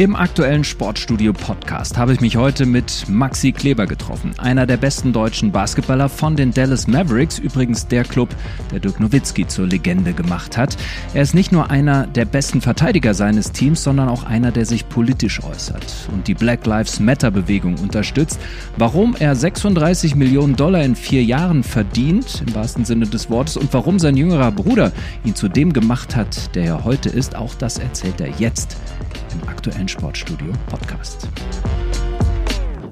Im aktuellen Sportstudio Podcast habe ich mich heute mit Maxi Kleber getroffen, einer der besten deutschen Basketballer von den Dallas Mavericks, übrigens der Club, der Dirk Nowitzki zur Legende gemacht hat. Er ist nicht nur einer der besten Verteidiger seines Teams, sondern auch einer, der sich politisch äußert und die Black Lives Matter Bewegung unterstützt. Warum er 36 Millionen Dollar in vier Jahren verdient, im wahrsten Sinne des Wortes, und warum sein jüngerer Bruder ihn zu dem gemacht hat, der er heute ist, auch das erzählt er jetzt im aktuellen Sportstudio Podcast.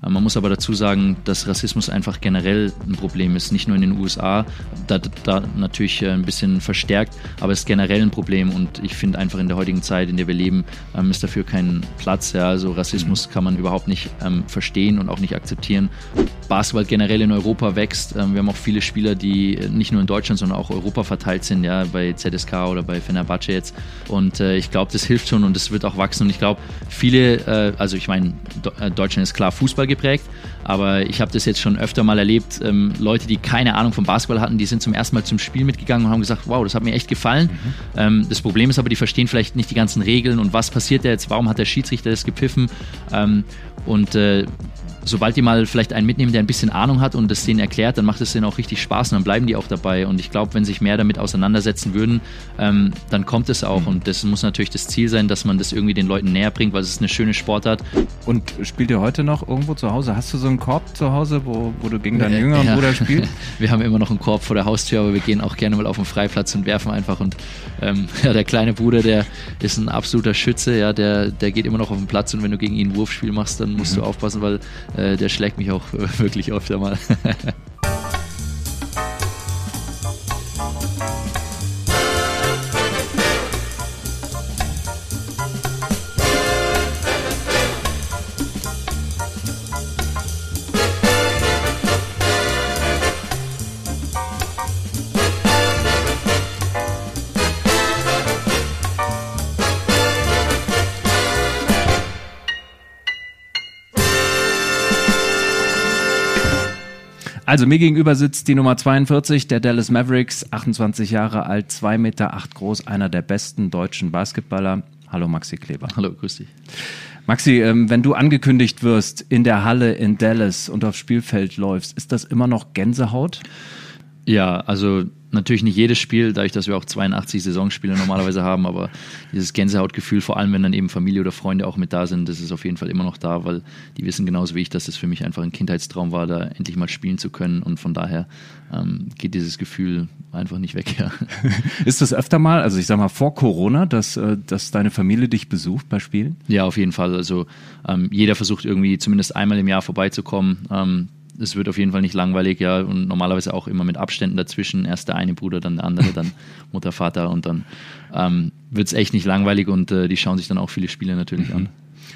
Man muss aber dazu sagen, dass Rassismus einfach generell ein Problem ist, nicht nur in den USA, da, da natürlich äh, ein bisschen verstärkt, aber es ist generell ein Problem und ich finde einfach in der heutigen Zeit, in der wir leben, ähm, ist dafür kein Platz. Ja. Also Rassismus kann man überhaupt nicht ähm, verstehen und auch nicht akzeptieren. Basketball generell in Europa wächst. Ähm, wir haben auch viele Spieler, die nicht nur in Deutschland, sondern auch Europa verteilt sind, ja, bei ZSK oder bei Fenerbahce jetzt. Und äh, ich glaube, das hilft schon und das wird auch wachsen. Und ich glaube, viele, äh, also ich meine, äh, Deutschland ist klar Fußball geprägt, aber ich habe das jetzt schon öfter mal erlebt. Ähm, Leute, die keine Ahnung vom Basketball hatten, die sind zum ersten Mal zum Spiel mitgegangen und haben gesagt, wow, das hat mir echt gefallen. Mhm. Ähm, das Problem ist aber, die verstehen vielleicht nicht die ganzen Regeln und was passiert da jetzt, warum hat der Schiedsrichter das gepfiffen. Ähm, und äh, sobald die mal vielleicht einen mitnehmen, der ein bisschen Ahnung hat und das denen erklärt, dann macht es denen auch richtig Spaß und dann bleiben die auch dabei. Und ich glaube, wenn sich mehr damit auseinandersetzen würden, ähm, dann kommt es auch. Und das muss natürlich das Ziel sein, dass man das irgendwie den Leuten näher bringt, weil es ist eine schöne Sportart. Und spielt ihr heute noch irgendwo zu Hause? Hast du so einen Korb zu Hause, wo, wo du gegen deinen äh, jüngeren ja. Bruder spielst? wir haben immer noch einen Korb vor der Haustür, aber wir gehen auch gerne mal auf den Freiplatz und werfen einfach. Und ähm, ja, der kleine Bruder, der ist ein absoluter Schütze, ja, der, der geht immer noch auf den Platz und wenn du gegen ihn ein Wurfspiel machst, dann musst mhm. du aufpassen, weil der schlägt mich auch wirklich öfter mal. Also mir gegenüber sitzt die Nummer 42 der Dallas Mavericks, 28 Jahre alt, 2 Meter 8 groß, einer der besten deutschen Basketballer. Hallo Maxi Kleber. Hallo, grüß dich. Maxi, ähm, wenn du angekündigt wirst in der Halle in Dallas und aufs Spielfeld läufst, ist das immer noch Gänsehaut? Ja, also natürlich nicht jedes Spiel, dadurch, dass wir auch 82 Saisonspiele normalerweise haben, aber dieses Gänsehautgefühl, vor allem wenn dann eben Familie oder Freunde auch mit da sind, das ist auf jeden Fall immer noch da, weil die wissen genauso wie ich, dass es für mich einfach ein Kindheitstraum war, da endlich mal spielen zu können und von daher ähm, geht dieses Gefühl einfach nicht weg. Ja. Ist das öfter mal, also ich sag mal vor Corona, dass, äh, dass deine Familie dich besucht bei Spielen? Ja, auf jeden Fall. Also ähm, jeder versucht irgendwie zumindest einmal im Jahr vorbeizukommen. Ähm, es wird auf jeden Fall nicht langweilig, ja, und normalerweise auch immer mit Abständen dazwischen. Erst der eine Bruder, dann der andere, dann Mutter, Vater und dann ähm, wird es echt nicht langweilig und äh, die schauen sich dann auch viele Spiele natürlich mhm. an.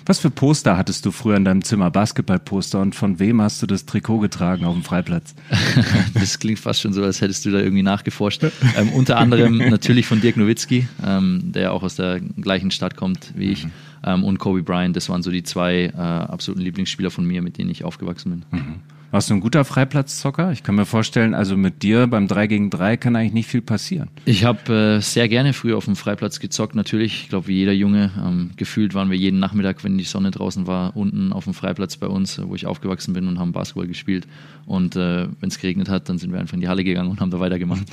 Was für Poster hattest du früher in deinem Zimmer? Basketballposter und von wem hast du das Trikot getragen auf dem Freiplatz? das klingt fast schon so, als hättest du da irgendwie nachgeforscht. Ähm, unter anderem natürlich von Dirk Nowitzki, ähm, der auch aus der gleichen Stadt kommt wie ich, mhm. ähm, und Kobe Bryant. Das waren so die zwei äh, absoluten Lieblingsspieler von mir, mit denen ich aufgewachsen bin. Mhm. Warst du ein guter Freiplatzzocker? Ich kann mir vorstellen, also mit dir beim 3 gegen 3 kann eigentlich nicht viel passieren. Ich habe äh, sehr gerne früher auf dem Freiplatz gezockt, natürlich. Ich glaube, wie jeder Junge. Ähm, gefühlt waren wir jeden Nachmittag, wenn die Sonne draußen war, unten auf dem Freiplatz bei uns, wo ich aufgewachsen bin und haben Basketball gespielt. Und äh, wenn es geregnet hat, dann sind wir einfach in die Halle gegangen und haben da weitergemacht.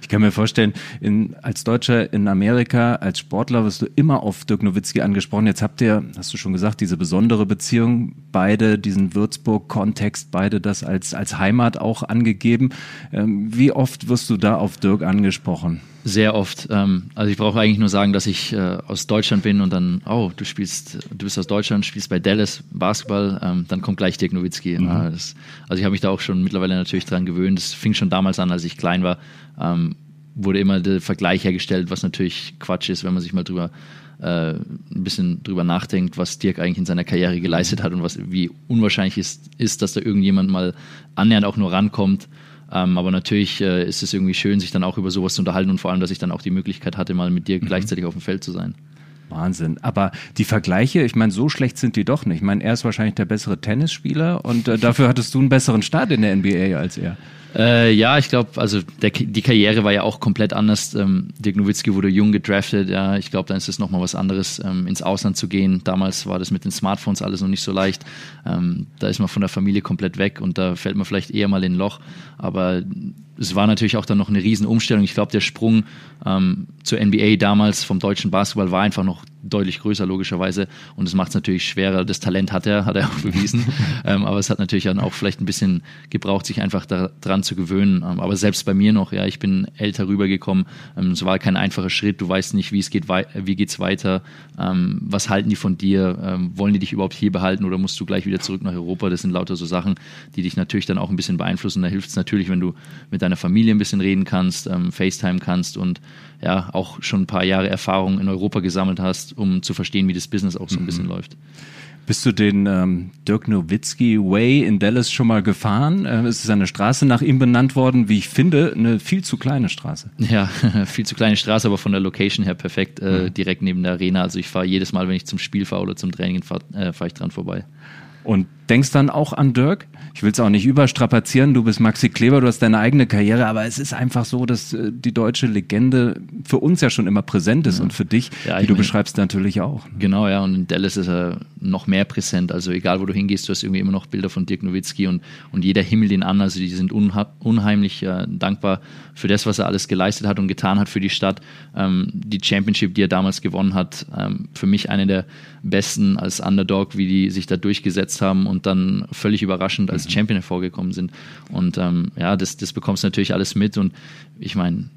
Ich kann mir vorstellen, in, als Deutscher in Amerika, als Sportler wirst du immer auf Dirk Nowitzki angesprochen. Jetzt habt ihr, hast du schon gesagt, diese besondere Beziehung, beide diesen Würzburg-Kontext, beide beide das als, als Heimat auch angegeben. Ähm, wie oft wirst du da auf Dirk angesprochen? Sehr oft. Ähm, also ich brauche eigentlich nur sagen, dass ich äh, aus Deutschland bin und dann, oh, du spielst, du bist aus Deutschland, spielst bei Dallas Basketball, ähm, dann kommt gleich Dirk Nowitzki. Mhm. also ich habe mich da auch schon mittlerweile natürlich dran gewöhnt. Das fing schon damals an, als ich klein war. wurde immer der Vergleich hergestellt, was natürlich Quatsch ist, wenn man sich mal drüber äh, ein bisschen drüber nachdenkt, was Dirk eigentlich in seiner Karriere geleistet hat und was, wie unwahrscheinlich ist, ist, dass da irgendjemand mal annähernd auch nur rankommt. Ähm, aber natürlich äh, ist es irgendwie schön, sich dann auch über sowas zu unterhalten und vor allem, dass ich dann auch die Möglichkeit hatte, mal mit dir mhm. gleichzeitig auf dem Feld zu sein. Wahnsinn. Aber die Vergleiche, ich meine, so schlecht sind die doch nicht. Ich meine, er ist wahrscheinlich der bessere Tennisspieler und äh, dafür hattest du einen besseren Start in der NBA als er. Äh, ja, ich glaube, also der, die Karriere war ja auch komplett anders. Ähm, Dirk Nowitzki wurde jung gedraftet. Ja, ich glaube, dann ist es nochmal was anderes, ähm, ins Ausland zu gehen. Damals war das mit den Smartphones alles noch nicht so leicht. Ähm, da ist man von der Familie komplett weg und da fällt man vielleicht eher mal in ein Loch. Aber es war natürlich auch dann noch eine Riesenumstellung. Ich glaube, der Sprung ähm, zur NBA damals vom deutschen Basketball war einfach noch deutlich größer, logischerweise. Und es macht es natürlich schwerer. Das Talent hat er, hat er auch bewiesen. ähm, aber es hat natürlich dann auch vielleicht ein bisschen gebraucht, sich einfach daran zu gewöhnen. Ähm, aber selbst bei mir noch, ja, ich bin älter rübergekommen. Ähm, es war kein einfacher Schritt. Du weißt nicht, wie es geht, wie geht's weiter. Ähm, was halten die von dir? Ähm, wollen die dich überhaupt hier behalten oder musst du gleich wieder zurück nach Europa? Das sind lauter so Sachen, die dich natürlich dann auch ein bisschen beeinflussen. Da hilft es natürlich, wenn du mit deiner Familie ein bisschen reden kannst, ähm, FaceTime kannst und ja, auch schon ein paar Jahre Erfahrung in Europa gesammelt hast, um zu verstehen, wie das Business auch so ein mhm. bisschen läuft. Bist du den ähm, Dirk Nowitzki Way in Dallas schon mal gefahren? Äh, es ist eine Straße nach ihm benannt worden, wie ich finde, eine viel zu kleine Straße. Ja, viel zu kleine Straße, aber von der Location her perfekt, äh, mhm. direkt neben der Arena. Also ich fahre jedes Mal, wenn ich zum Spiel fahre oder zum Training fahre, äh, fahre ich dran vorbei. Und denkst dann auch an Dirk? Ich will es auch nicht überstrapazieren, du bist Maxi Kleber, du hast deine eigene Karriere, aber es ist einfach so, dass äh, die deutsche Legende für uns ja schon immer präsent ist ja. und für dich, ja, wie du mein, beschreibst, natürlich auch. Genau, ja, und in Dallas ist er noch mehr präsent. Also egal, wo du hingehst, du hast irgendwie immer noch Bilder von Dirk Nowitzki und, und jeder himmelt ihn an. Also die sind unheimlich äh, dankbar für das, was er alles geleistet hat und getan hat für die Stadt. Ähm, die Championship, die er damals gewonnen hat, ähm, für mich eine der besten als Underdog, wie die sich da durchgesetzt haben und dann völlig überraschend als mhm. Champion hervorgekommen sind. Und ähm, ja, das, das bekommst du natürlich alles mit. Und ich meine,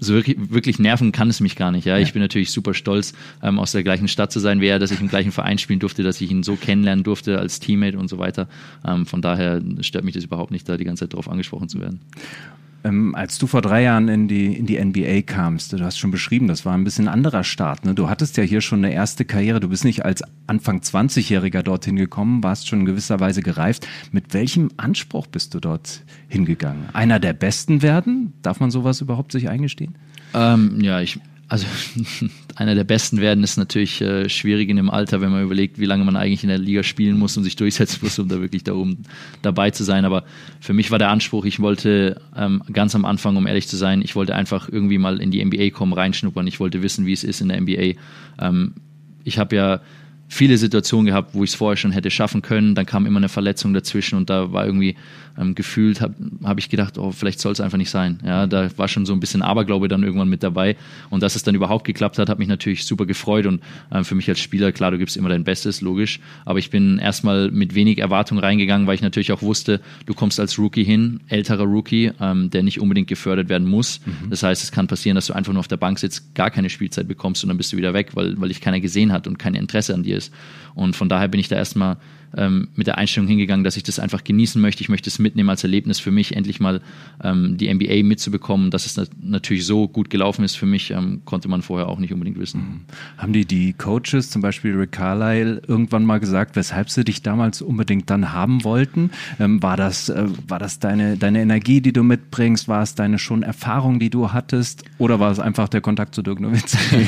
so wirklich, wirklich nerven kann es mich gar nicht. Ja, ich bin natürlich super stolz, ähm, aus der gleichen Stadt zu sein, wie er, dass ich im gleichen Verein spielen durfte, dass ich ihn so kennenlernen durfte als Teammate und so weiter. Ähm, von daher stört mich das überhaupt nicht, da die ganze Zeit drauf angesprochen zu werden. Ähm, als du vor drei Jahren in die, in die NBA kamst, du hast schon beschrieben, das war ein bisschen anderer Start. Ne? Du hattest ja hier schon eine erste Karriere. Du bist nicht als Anfang 20-Jähriger dorthin gekommen, warst schon in gewisser Weise gereift. Mit welchem Anspruch bist du dort hingegangen? Einer der Besten werden? Darf man sowas überhaupt sich eingestehen? Ähm, ja, ich, also einer der besten werden ist natürlich äh, schwierig in dem Alter, wenn man überlegt, wie lange man eigentlich in der Liga spielen muss und sich durchsetzen muss, um da wirklich darum dabei zu sein. Aber für mich war der Anspruch, ich wollte ähm, ganz am Anfang, um ehrlich zu sein, ich wollte einfach irgendwie mal in die NBA kommen, reinschnuppern. Ich wollte wissen, wie es ist in der NBA. Ähm, ich habe ja viele Situationen gehabt, wo ich es vorher schon hätte schaffen können. Dann kam immer eine Verletzung dazwischen und da war irgendwie ähm, gefühlt, habe hab ich gedacht, oh, vielleicht soll es einfach nicht sein. Ja, da war schon so ein bisschen Aberglaube dann irgendwann mit dabei. Und dass es dann überhaupt geklappt hat, hat mich natürlich super gefreut. Und ähm, für mich als Spieler, klar, du gibst immer dein Bestes, logisch. Aber ich bin erstmal mit wenig Erwartung reingegangen, weil ich natürlich auch wusste, du kommst als Rookie hin, älterer Rookie, ähm, der nicht unbedingt gefördert werden muss. Mhm. Das heißt, es kann passieren, dass du einfach nur auf der Bank sitzt, gar keine Spielzeit bekommst und dann bist du wieder weg, weil, weil dich keiner gesehen hat und kein Interesse an dir ist. Und von daher bin ich da erstmal ähm, mit der Einstellung hingegangen, dass ich das einfach genießen möchte. Ich möchte es mitnehmen als Erlebnis für mich, endlich mal ähm, die NBA mitzubekommen. Dass es natürlich so gut gelaufen ist für mich, ähm, konnte man vorher auch nicht unbedingt wissen. Mhm. Haben die die Coaches, zum Beispiel Rick Carlisle, irgendwann mal gesagt, weshalb sie dich damals unbedingt dann haben wollten? Ähm, war das, äh, war das deine, deine Energie, die du mitbringst? War es deine schon Erfahrung, die du hattest? Oder war es einfach der Kontakt zu Dirk Nowitzki?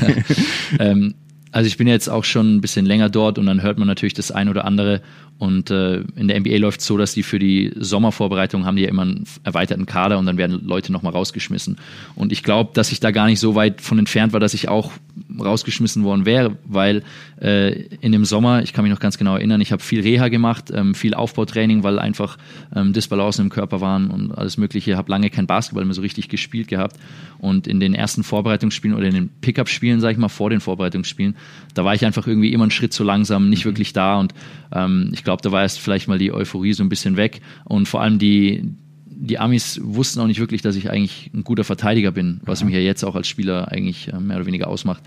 also ich bin jetzt auch schon ein bisschen länger dort und dann hört man natürlich das ein oder andere. Und äh, in der NBA läuft es so, dass die für die Sommervorbereitung haben die ja immer einen erweiterten Kader und dann werden Leute nochmal rausgeschmissen. Und ich glaube, dass ich da gar nicht so weit von entfernt war, dass ich auch rausgeschmissen worden wäre, weil äh, in dem Sommer, ich kann mich noch ganz genau erinnern, ich habe viel Reha gemacht, ähm, viel Aufbautraining, weil einfach ähm, Disbalancen im Körper waren und alles Mögliche. habe lange kein Basketball mehr so richtig gespielt gehabt. Und in den ersten Vorbereitungsspielen oder in den Pickup-Spielen, sage ich mal, vor den Vorbereitungsspielen, da war ich einfach irgendwie immer einen Schritt zu langsam, nicht mhm. wirklich da. Und ähm, ich glaube, da war erst vielleicht mal die Euphorie so ein bisschen weg. Und vor allem die, die Amis wussten auch nicht wirklich, dass ich eigentlich ein guter Verteidiger bin, was mich ja jetzt auch als Spieler eigentlich äh, mehr oder weniger ausmacht.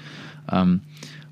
Ähm,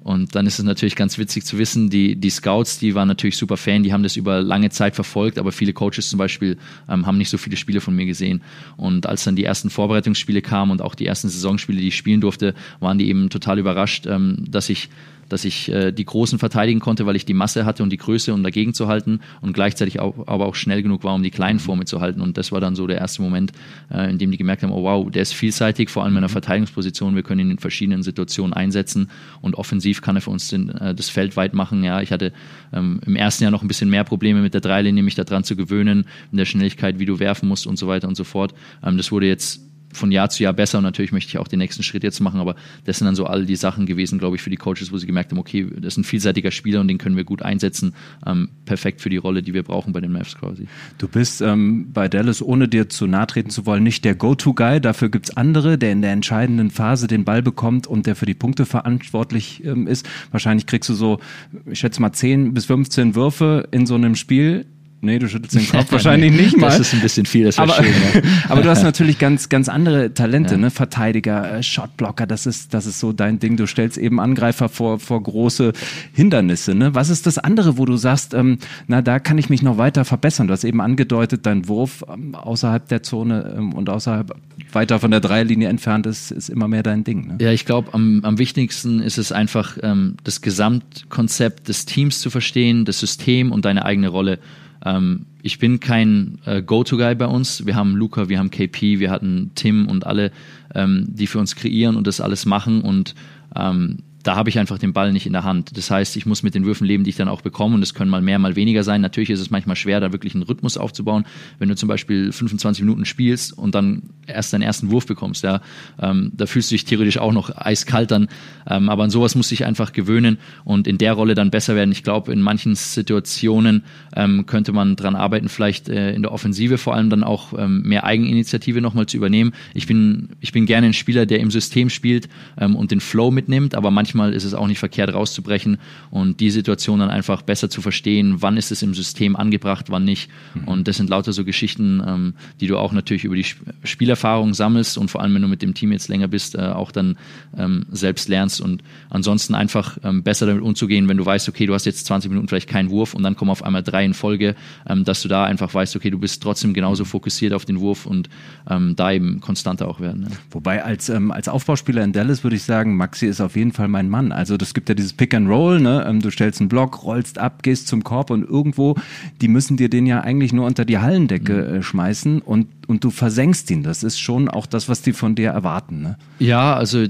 und dann ist es natürlich ganz witzig zu wissen, die, die Scouts, die waren natürlich super Fan, die haben das über lange Zeit verfolgt, aber viele Coaches zum Beispiel ähm, haben nicht so viele Spiele von mir gesehen. Und als dann die ersten Vorbereitungsspiele kamen und auch die ersten Saisonspiele, die ich spielen durfte, waren die eben total überrascht, ähm, dass ich dass ich äh, die Großen verteidigen konnte, weil ich die Masse hatte und die Größe, um dagegen zu halten und gleichzeitig auch, aber auch schnell genug war, um die Kleinen vor mir zu halten. Und das war dann so der erste Moment, äh, in dem die gemerkt haben, oh wow, der ist vielseitig, vor allem in der Verteidigungsposition. Wir können ihn in verschiedenen Situationen einsetzen und offensiv kann er für uns den, äh, das Feld weit machen. Ja, ich hatte ähm, im ersten Jahr noch ein bisschen mehr Probleme mit der Dreilinie, mich daran zu gewöhnen, in der Schnelligkeit, wie du werfen musst und so weiter und so fort. Ähm, das wurde jetzt von Jahr zu Jahr besser und natürlich möchte ich auch den nächsten Schritt jetzt machen, aber das sind dann so all die Sachen gewesen, glaube ich, für die Coaches, wo sie gemerkt haben, okay, das ist ein vielseitiger Spieler und den können wir gut einsetzen. Ähm, perfekt für die Rolle, die wir brauchen bei den Mavs quasi. Du bist ähm, bei Dallas, ohne dir zu nahe treten zu wollen, nicht der Go-To-Guy, dafür gibt es andere, der in der entscheidenden Phase den Ball bekommt und der für die Punkte verantwortlich ähm, ist. Wahrscheinlich kriegst du so, ich schätze mal 10 bis 15 Würfe in so einem Spiel Nee, du schüttelst den Kopf wahrscheinlich nee, nicht mal. Das ist ein bisschen viel, das aber, schön, ja. aber du hast natürlich ganz, ganz andere Talente, ja. ne? Verteidiger, äh, Shotblocker, das ist, das ist so dein Ding. Du stellst eben Angreifer vor, vor große Hindernisse. Ne? Was ist das andere, wo du sagst, ähm, na, da kann ich mich noch weiter verbessern? Du hast eben angedeutet, dein Wurf ähm, außerhalb der Zone ähm, und außerhalb weiter von der Dreierlinie entfernt ist, ist immer mehr dein Ding. Ne? Ja, ich glaube, am, am wichtigsten ist es einfach, ähm, das Gesamtkonzept des Teams zu verstehen, das System und deine eigene Rolle. Ähm, ich bin kein äh, Go-To-Guy bei uns. Wir haben Luca, wir haben KP, wir hatten Tim und alle, ähm, die für uns kreieren und das alles machen. Und ähm, da habe ich einfach den Ball nicht in der Hand. Das heißt, ich muss mit den Würfen leben, die ich dann auch bekomme und es können mal mehr, mal weniger sein. Natürlich ist es manchmal schwer, da wirklich einen Rhythmus aufzubauen. Wenn du zum Beispiel 25 Minuten spielst und dann erst deinen ersten Wurf bekommst, ja, ähm, da fühlst du dich theoretisch auch noch eiskalt dann. Ähm, aber an sowas muss ich einfach gewöhnen und in der Rolle dann besser werden. Ich glaube, in manchen Situationen ähm, könnte man dran arbeiten, vielleicht äh, in der Offensive vor allem dann auch ähm, mehr Eigeninitiative nochmal zu übernehmen. Ich bin, ich bin gerne ein Spieler, der im System spielt ähm, und den Flow mitnimmt, aber manchmal manchmal ist es auch nicht verkehrt, rauszubrechen und die Situation dann einfach besser zu verstehen, wann ist es im System angebracht, wann nicht. Mhm. Und das sind lauter so Geschichten, ähm, die du auch natürlich über die Spielerfahrung sammelst und vor allem, wenn du mit dem Team jetzt länger bist, äh, auch dann ähm, selbst lernst und ansonsten einfach ähm, besser damit umzugehen, wenn du weißt, okay, du hast jetzt 20 Minuten vielleicht keinen Wurf und dann kommen auf einmal drei in Folge, ähm, dass du da einfach weißt, okay, du bist trotzdem genauso mhm. fokussiert auf den Wurf und ähm, da eben konstanter auch werden. Ja. Wobei als, ähm, als Aufbauspieler in Dallas würde ich sagen, Maxi ist auf jeden Fall mein ein Mann. Also das gibt ja dieses Pick and Roll, ne? Ähm, du stellst einen Block, rollst ab, gehst zum Korb und irgendwo, die müssen dir den ja eigentlich nur unter die Hallendecke mhm. äh, schmeißen und, und du versenkst ihn. Das ist schon auch das, was die von dir erwarten. Ne? Ja, also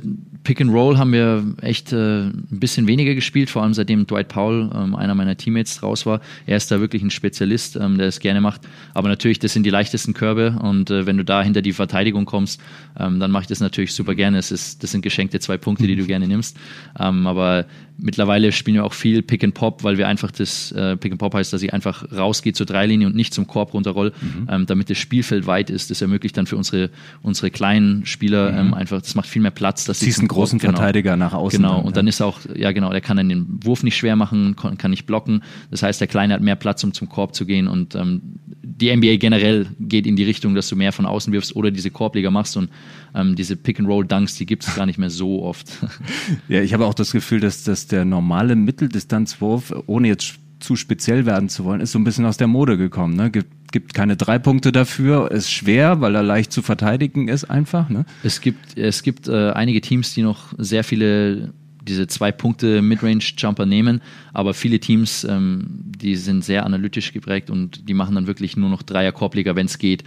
Pick and Roll haben wir echt äh, ein bisschen weniger gespielt, vor allem seitdem Dwight Powell, ähm, einer meiner Teammates, raus war. Er ist da wirklich ein Spezialist, ähm, der es gerne macht. Aber natürlich, das sind die leichtesten Körbe und äh, wenn du da hinter die Verteidigung kommst, ähm, dann mache ich das natürlich super gerne. Es ist, das sind geschenkte zwei Punkte, die du gerne nimmst. Ähm, aber Mittlerweile spielen wir auch viel Pick and Pop, weil wir einfach das äh, Pick and Pop heißt, dass ich einfach rausgehe zur Dreilinie und nicht zum Korb runterroll, mhm. ähm, damit das Spielfeld weit ist. Das ermöglicht dann für unsere unsere kleinen Spieler mhm. ähm, einfach, das macht viel mehr Platz. Dass Ziehst einen großen genau, Verteidiger nach außen. Genau. Und dann ist auch, ja genau, der kann dann den Wurf nicht schwer machen, kann, kann nicht blocken. Das heißt, der Kleine hat mehr Platz, um zum Korb zu gehen und ähm, die NBA generell geht in die Richtung, dass du mehr von außen wirfst oder diese Korbleger machst und ähm, diese Pick-and-Roll-Dunks, die gibt es gar nicht mehr so oft. Ja, ich habe auch das Gefühl, dass, der normale Mitteldistanzwurf, ohne jetzt zu speziell werden zu wollen, ist so ein bisschen aus der Mode gekommen. Ne? Gibt, gibt keine drei Punkte dafür, ist schwer, weil er leicht zu verteidigen ist einfach. Ne? Es gibt, es gibt äh, einige Teams, die noch sehr viele diese zwei Punkte Midrange-Jumper nehmen, aber viele Teams, ähm, die sind sehr analytisch geprägt und die machen dann wirklich nur noch Dreier-Korbleger, wenn es geht.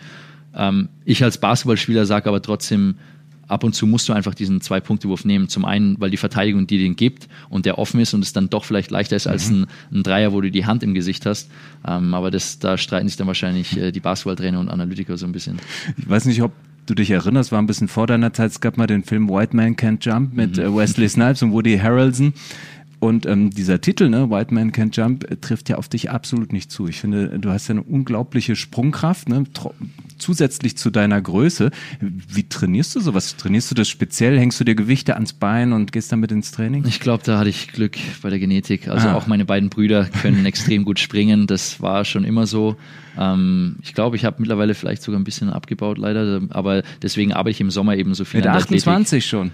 Ähm, ich als Basketballspieler sage aber trotzdem, ab und zu musst du einfach diesen Zwei-Punkte-Wurf nehmen. Zum einen, weil die Verteidigung dir den gibt und der offen ist und es dann doch vielleicht leichter ist als mhm. ein, ein, Dreier, wo du die Hand im Gesicht hast. Ähm, aber das, da streiten sich dann wahrscheinlich äh, die Basketballtrainer und Analytiker so ein bisschen. Ich weiß nicht, ob du dich erinnerst, war ein bisschen vor deiner Zeit. Es gab mal den Film White Man Can't Jump mit mhm. Äh, Wesley Snipes und Woody Harrelson. Und ähm, dieser Titel, ne, White Man Can't Jump, äh, trifft ja auf dich absolut nicht zu. Ich finde, du hast ja eine unglaubliche Sprungkraft, ne, zusätzlich zu deiner Größe. Wie trainierst du sowas? Trainierst du das speziell? Hängst du dir Gewichte ans Bein und gehst damit ins Training? Ich glaube, da hatte ich Glück bei der Genetik. Also ah. auch meine beiden Brüder können extrem gut springen. Das war schon immer so. Ähm, ich glaube, ich habe mittlerweile vielleicht sogar ein bisschen abgebaut, leider. Aber deswegen arbeite ich im Sommer eben so viel. Mit 28 schon.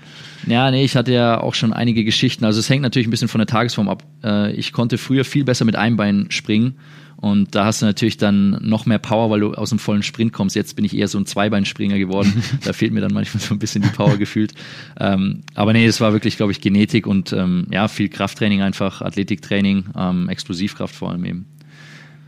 Ja, nee, ich hatte ja auch schon einige Geschichten. Also es hängt natürlich ein bisschen von der Tagesform ab. Äh, ich konnte früher viel besser mit einem Bein springen Und da hast du natürlich dann noch mehr Power, weil du aus dem vollen Sprint kommst. Jetzt bin ich eher so ein Zweibeinspringer geworden. da fehlt mir dann manchmal so ein bisschen die Power gefühlt. Ähm, aber nee, es war wirklich, glaube ich, Genetik und ähm, ja, viel Krafttraining einfach, Athletiktraining, ähm, Explosivkraft vor allem eben.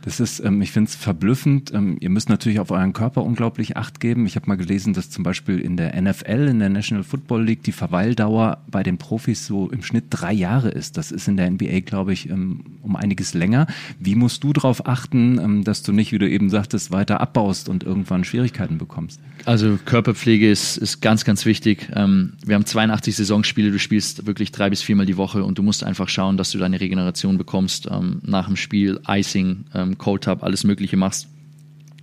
Das ist, ähm, ich finde es verblüffend. Ähm, ihr müsst natürlich auf euren Körper unglaublich Acht geben. Ich habe mal gelesen, dass zum Beispiel in der NFL, in der National Football League, die Verweildauer bei den Profis so im Schnitt drei Jahre ist. Das ist in der NBA, glaube ich, ähm, um einiges länger. Wie musst du darauf achten, ähm, dass du nicht, wie du eben sagtest, weiter abbaust und irgendwann Schwierigkeiten bekommst? Also Körperpflege ist, ist ganz, ganz wichtig. Ähm, wir haben 82 Saisonspiele, du spielst wirklich drei bis viermal die Woche und du musst einfach schauen, dass du deine Regeneration bekommst ähm, nach dem Spiel, Icing, Cold Tub, alles Mögliche machst.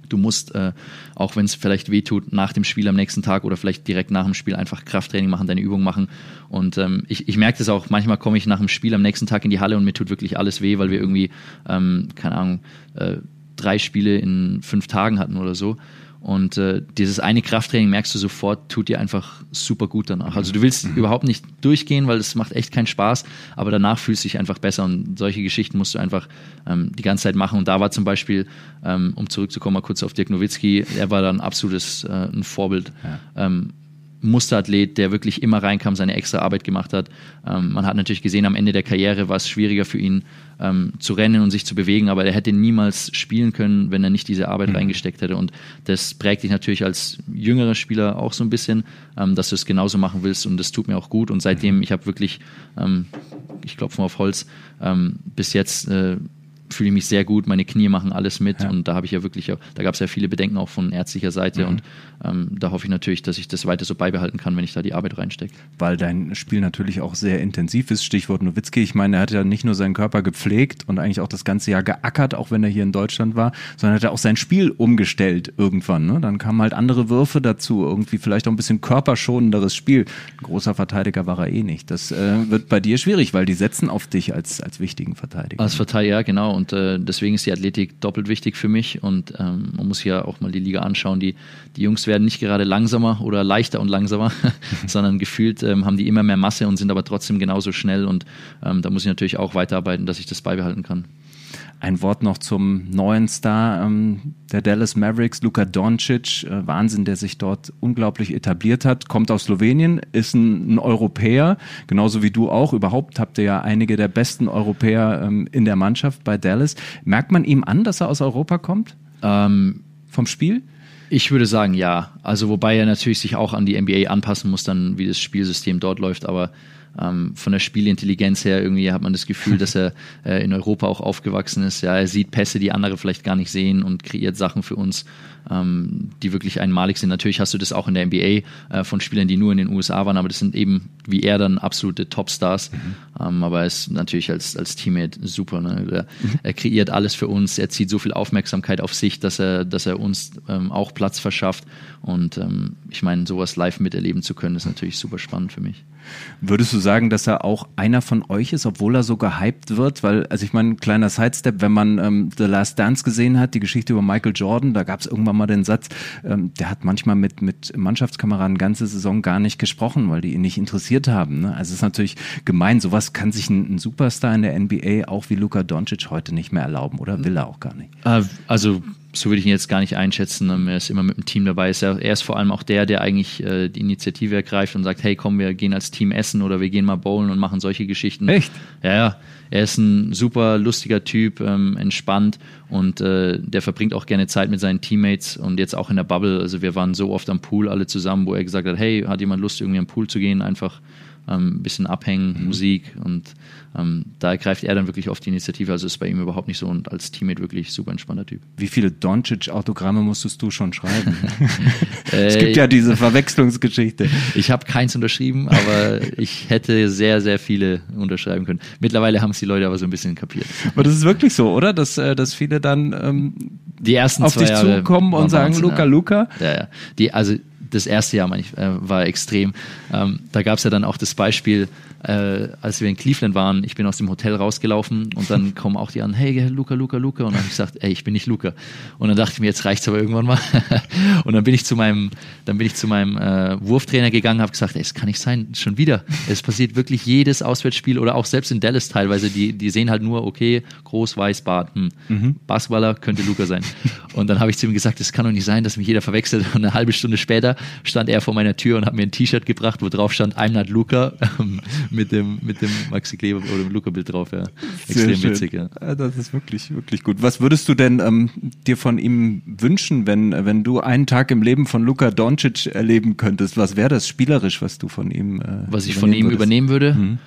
Du musst, äh, auch wenn es vielleicht wehtut, nach dem Spiel am nächsten Tag oder vielleicht direkt nach dem Spiel einfach Krafttraining machen, deine Übung machen. Und ähm, ich, ich merke das auch, manchmal komme ich nach dem Spiel am nächsten Tag in die Halle und mir tut wirklich alles weh, weil wir irgendwie, ähm, keine Ahnung, äh, drei Spiele in fünf Tagen hatten oder so. Und äh, dieses eine Krafttraining merkst du sofort, tut dir einfach super gut danach. Also du willst mhm. überhaupt nicht durchgehen, weil es macht echt keinen Spaß, aber danach fühlst du dich einfach besser und solche Geschichten musst du einfach ähm, die ganze Zeit machen. Und da war zum Beispiel, ähm, um zurückzukommen mal kurz auf Dirk Nowitzki, er war dann absolutes äh, ein Vorbild. Ja. Ähm, Musterathlet, der wirklich immer reinkam, seine extra Arbeit gemacht hat. Ähm, man hat natürlich gesehen, am Ende der Karriere war es schwieriger für ihn ähm, zu rennen und sich zu bewegen, aber er hätte niemals spielen können, wenn er nicht diese Arbeit mhm. reingesteckt hätte. Und das prägt dich natürlich als jüngerer Spieler auch so ein bisschen, ähm, dass du es genauso machen willst und das tut mir auch gut. Und seitdem, ich habe wirklich, ähm, ich klopfe mal auf Holz, ähm, bis jetzt äh, fühle ich mich sehr gut, meine Knie machen alles mit ja. und da habe ich ja wirklich, da gab es ja viele Bedenken auch von ärztlicher Seite mhm. und ähm, da hoffe ich natürlich, dass ich das weiter so beibehalten kann, wenn ich da die Arbeit reinstecke. Weil dein Spiel natürlich auch sehr intensiv ist, Stichwort Nowitzki, ich meine, er hat ja nicht nur seinen Körper gepflegt und eigentlich auch das ganze Jahr geackert, auch wenn er hier in Deutschland war, sondern hat er auch sein Spiel umgestellt irgendwann. Ne? Dann kamen halt andere Würfe dazu, irgendwie vielleicht auch ein bisschen körperschonenderes Spiel. Ein großer Verteidiger war er eh nicht. Das äh, wird bei dir schwierig, weil die setzen auf dich als, als wichtigen Verteidiger. Als Verteidiger, ja, genau. Und und äh, deswegen ist die Athletik doppelt wichtig für mich. Und ähm, man muss ja auch mal die Liga anschauen. Die, die Jungs werden nicht gerade langsamer oder leichter und langsamer, sondern gefühlt ähm, haben die immer mehr Masse und sind aber trotzdem genauso schnell. Und ähm, da muss ich natürlich auch weiterarbeiten, dass ich das beibehalten kann. Ein Wort noch zum neuen Star ähm, der Dallas Mavericks, Luka Doncic. Äh, Wahnsinn, der sich dort unglaublich etabliert hat. Kommt aus Slowenien, ist ein, ein, Europäer, genauso wie du auch. Überhaupt habt ihr ja einige der besten Europäer ähm, in der Mannschaft bei Dallas. Merkt man ihm an, dass er aus Europa kommt? Ähm, Vom Spiel? Ich würde sagen, ja. Also, wobei er natürlich sich auch an die NBA anpassen muss, dann wie das Spielsystem dort läuft. Aber ähm, von der Spielintelligenz her irgendwie hat man das Gefühl, dass er äh, in Europa auch aufgewachsen ist. Ja, er sieht Pässe, die andere vielleicht gar nicht sehen und kreiert Sachen für uns, ähm, die wirklich einmalig sind. Natürlich hast du das auch in der NBA äh, von Spielern, die nur in den USA waren, aber das sind eben wie er dann absolute Topstars. Mhm. Ähm, aber er ist natürlich als, als Teammate super. Ne? Er, er, kreiert alles für uns, er zieht so viel Aufmerksamkeit auf sich, dass er, dass er uns ähm, auch Platz verschafft. Und ähm, ich meine, sowas live miterleben zu können, ist natürlich super spannend für mich. Würdest du sagen, dass er auch einer von euch ist, obwohl er so gehypt wird? Weil, also ich meine, ein kleiner Sidestep, wenn man ähm, The Last Dance gesehen hat, die Geschichte über Michael Jordan, da gab es irgendwann mal den Satz, ähm, der hat manchmal mit, mit Mannschaftskameraden ganze Saison gar nicht gesprochen, weil die ihn nicht interessiert haben. Ne? Also es ist natürlich gemein, sowas kann sich ein, ein, Superstar in der NBA auch wie Luka Doncic heute nicht mehr erlauben oder will er auch gar nicht. Äh, also so würde ich ihn jetzt gar nicht einschätzen. Ähm, er ist immer mit dem Team dabei. Er ist vor allem auch der, der eigentlich äh, die Initiative ergreift und sagt, hey, komm, wir gehen als Team essen oder wir gehen mal bowlen und machen solche Geschichten. Echt? Ja, ja. Er ist ein super lustiger Typ, ähm, entspannt und äh, der verbringt auch gerne Zeit mit seinen Teammates und jetzt auch in der Bubble. Also wir waren so oft am Pool alle zusammen, wo er gesagt hat, hey, hat jemand Lust, irgendwie am Pool zu gehen? Einfach ähm, ein bisschen abhängen, mhm. Musik und ähm, da greift er dann wirklich auf die Initiative. Also ist bei ihm überhaupt nicht so und als Teammate wirklich super entspannter Typ. Wie viele Doncic-Autogramme musstest du schon schreiben? es gibt ja diese Verwechslungsgeschichte. Ich habe keins unterschrieben, aber ich hätte sehr, sehr viele unterschreiben können. Mittlerweile haben es die Leute aber so ein bisschen kapiert. Aber das ist wirklich so, oder? Dass, äh, dass viele dann ähm, die ersten auf dich Jahre zukommen und sagen, Luca, ja. Luca. Ja, ja. Die, also das erste Jahr ich, äh, war extrem. Ähm, da gab es ja dann auch das Beispiel, äh, als wir in Cleveland waren, ich bin aus dem Hotel rausgelaufen und dann kommen auch die an, hey Luca, Luca, Luca. Und dann habe ich gesagt, ey, ich bin nicht Luca. Und dann dachte ich mir, jetzt reicht's aber irgendwann mal. und dann bin ich zu meinem, dann bin ich zu meinem äh, Wurftrainer gegangen, habe gesagt, ey, es kann nicht sein, schon wieder. Es passiert wirklich jedes Auswärtsspiel oder auch selbst in Dallas teilweise, die, die sehen halt nur, okay, groß, weiß, Bart, hm. mhm. Basketballer könnte Luca sein. Und dann habe ich zu ihm gesagt, es kann doch nicht sein, dass mich jeder verwechselt. Und eine halbe Stunde später stand er vor meiner Tür und hat mir ein T-Shirt gebracht, wo drauf stand, I'm not Luca, mit dem, mit dem Maxi Kleber oder dem Luca-Bild drauf. Ja. Extrem schön. witzig, ja. Das ist wirklich, wirklich gut. Was würdest du denn ähm, dir von ihm wünschen, wenn, wenn du einen Tag im Leben von Luka Doncic erleben könntest? Was wäre das spielerisch, was du von ihm äh, Was ich von ihm würdest? übernehmen würde? Mhm.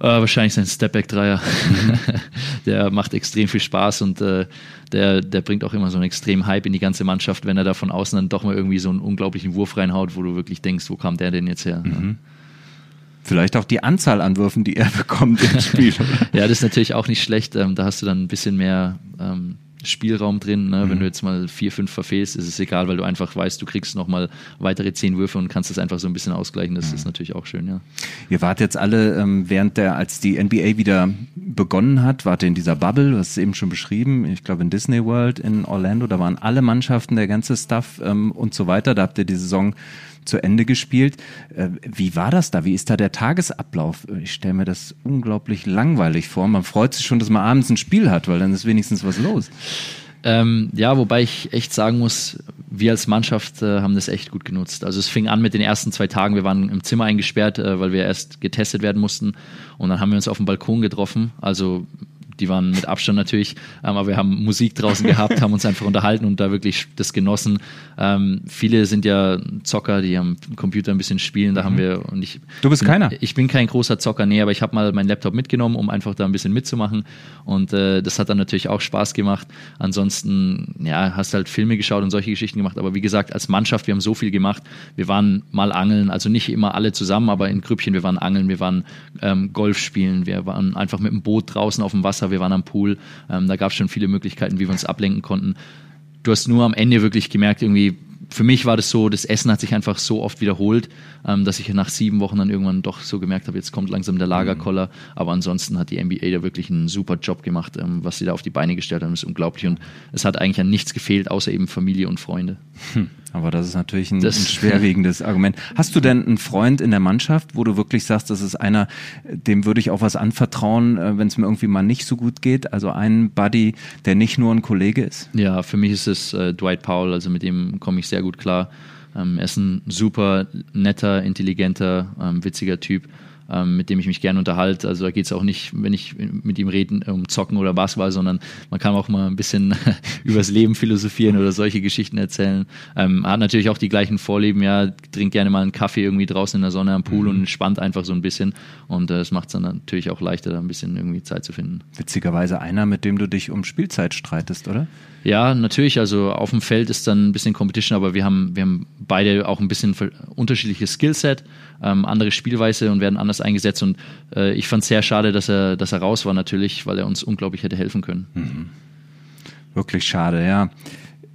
Äh, wahrscheinlich sein Stepback-Dreier. Mhm. der macht extrem viel Spaß und äh, der, der bringt auch immer so einen extremen Hype in die ganze Mannschaft, wenn er da von außen dann doch mal irgendwie so einen unglaublichen Wurf reinhaut, wo du wirklich denkst, wo kam der denn jetzt her? Mhm. Vielleicht auch die Anzahl an Würfen, die er bekommt im Spiel. ja, das ist natürlich auch nicht schlecht. Ähm, da hast du dann ein bisschen mehr ähm, Spielraum drin. Ne? Mhm. Wenn du jetzt mal vier, fünf verfehlst, ist es egal, weil du einfach weißt, du kriegst nochmal weitere zehn Würfe und kannst das einfach so ein bisschen ausgleichen. Das mhm. ist natürlich auch schön, ja. Ihr wart jetzt alle, ähm, während der, als die NBA wieder begonnen hat, wart ihr in dieser Bubble, du hast es eben schon beschrieben, ich glaube in Disney World in Orlando, da waren alle Mannschaften, der ganze Stuff ähm, und so weiter. Da habt ihr die Saison zu Ende gespielt. Äh, wie war das da? Wie ist da der Tagesablauf? Ich stelle mir das unglaublich langweilig vor. Man freut sich schon, dass man abends ein Spiel hat, weil dann ist wenigstens was los. Ähm, ja, wobei ich echt sagen muss, wir als Mannschaft äh, haben das echt gut genutzt. Also es fing an mit den ersten zwei Tagen. Wir waren im Zimmer eingesperrt, äh, weil wir erst getestet werden mussten. Und dann haben wir uns auf dem Balkon getroffen. Also die waren mit Abstand natürlich, ähm, aber wir haben Musik draußen gehabt, haben uns einfach unterhalten und da wirklich das genossen. Ähm, viele sind ja Zocker, die am Computer ein bisschen spielen, da mhm. haben wir und ich. Du bist bin, keiner? Ich bin kein großer Zocker, nee, aber ich habe mal meinen Laptop mitgenommen, um einfach da ein bisschen mitzumachen und äh, das hat dann natürlich auch Spaß gemacht. Ansonsten, ja, hast halt Filme geschaut und solche Geschichten gemacht, aber wie gesagt, als Mannschaft, wir haben so viel gemacht. Wir waren mal angeln, also nicht immer alle zusammen, aber in Grüppchen, wir waren angeln, wir waren ähm, Golf spielen, wir waren einfach mit dem Boot draußen auf dem Wasser wir waren am Pool. Ähm, da gab es schon viele Möglichkeiten, wie wir uns ablenken konnten. Du hast nur am Ende wirklich gemerkt, irgendwie, für mich war das so, das Essen hat sich einfach so oft wiederholt, ähm, dass ich nach sieben Wochen dann irgendwann doch so gemerkt habe, jetzt kommt langsam der Lagerkoller. Mhm. Aber ansonsten hat die NBA da wirklich einen super Job gemacht. Ähm, was sie da auf die Beine gestellt haben, ist unglaublich. Und es hat eigentlich an nichts gefehlt, außer eben Familie und Freunde. Hm. Aber das ist natürlich ein, das, ein schwerwiegendes Argument. Hast du denn einen Freund in der Mannschaft, wo du wirklich sagst, das ist einer, dem würde ich auch was anvertrauen, äh, wenn es mir irgendwie mal nicht so gut geht? Also ein Buddy, der nicht nur ein Kollege ist? Ja, für mich ist es äh, Dwight Powell, also mit dem komme ich sehr gut klar. Ähm, er ist ein super netter, intelligenter, ähm, witziger Typ ähm, mit dem ich mich gerne unterhalte. Also da geht es auch nicht, wenn ich mit ihm rede, um Zocken oder Basketball, sondern man kann auch mal ein bisschen übers Leben philosophieren oder solche Geschichten erzählen. Ähm, hat natürlich auch die gleichen Vorlieben, ja, trinkt gerne mal einen Kaffee irgendwie draußen in der Sonne am Pool mhm. und entspannt einfach so ein bisschen. Und äh, es macht es dann natürlich auch leichter, da ein bisschen irgendwie Zeit zu finden. Witzigerweise einer, mit dem du dich um Spielzeit streitest, oder? Ja, natürlich. Also auf dem Feld ist dann ein bisschen Competition, aber wir haben, wir haben beide auch ein bisschen unterschiedliches Skillset, ähm, andere Spielweise und werden anders eingesetzt. Und äh, ich fand es sehr schade, dass er, dass er raus war natürlich, weil er uns unglaublich hätte helfen können. Mhm. Wirklich schade, ja.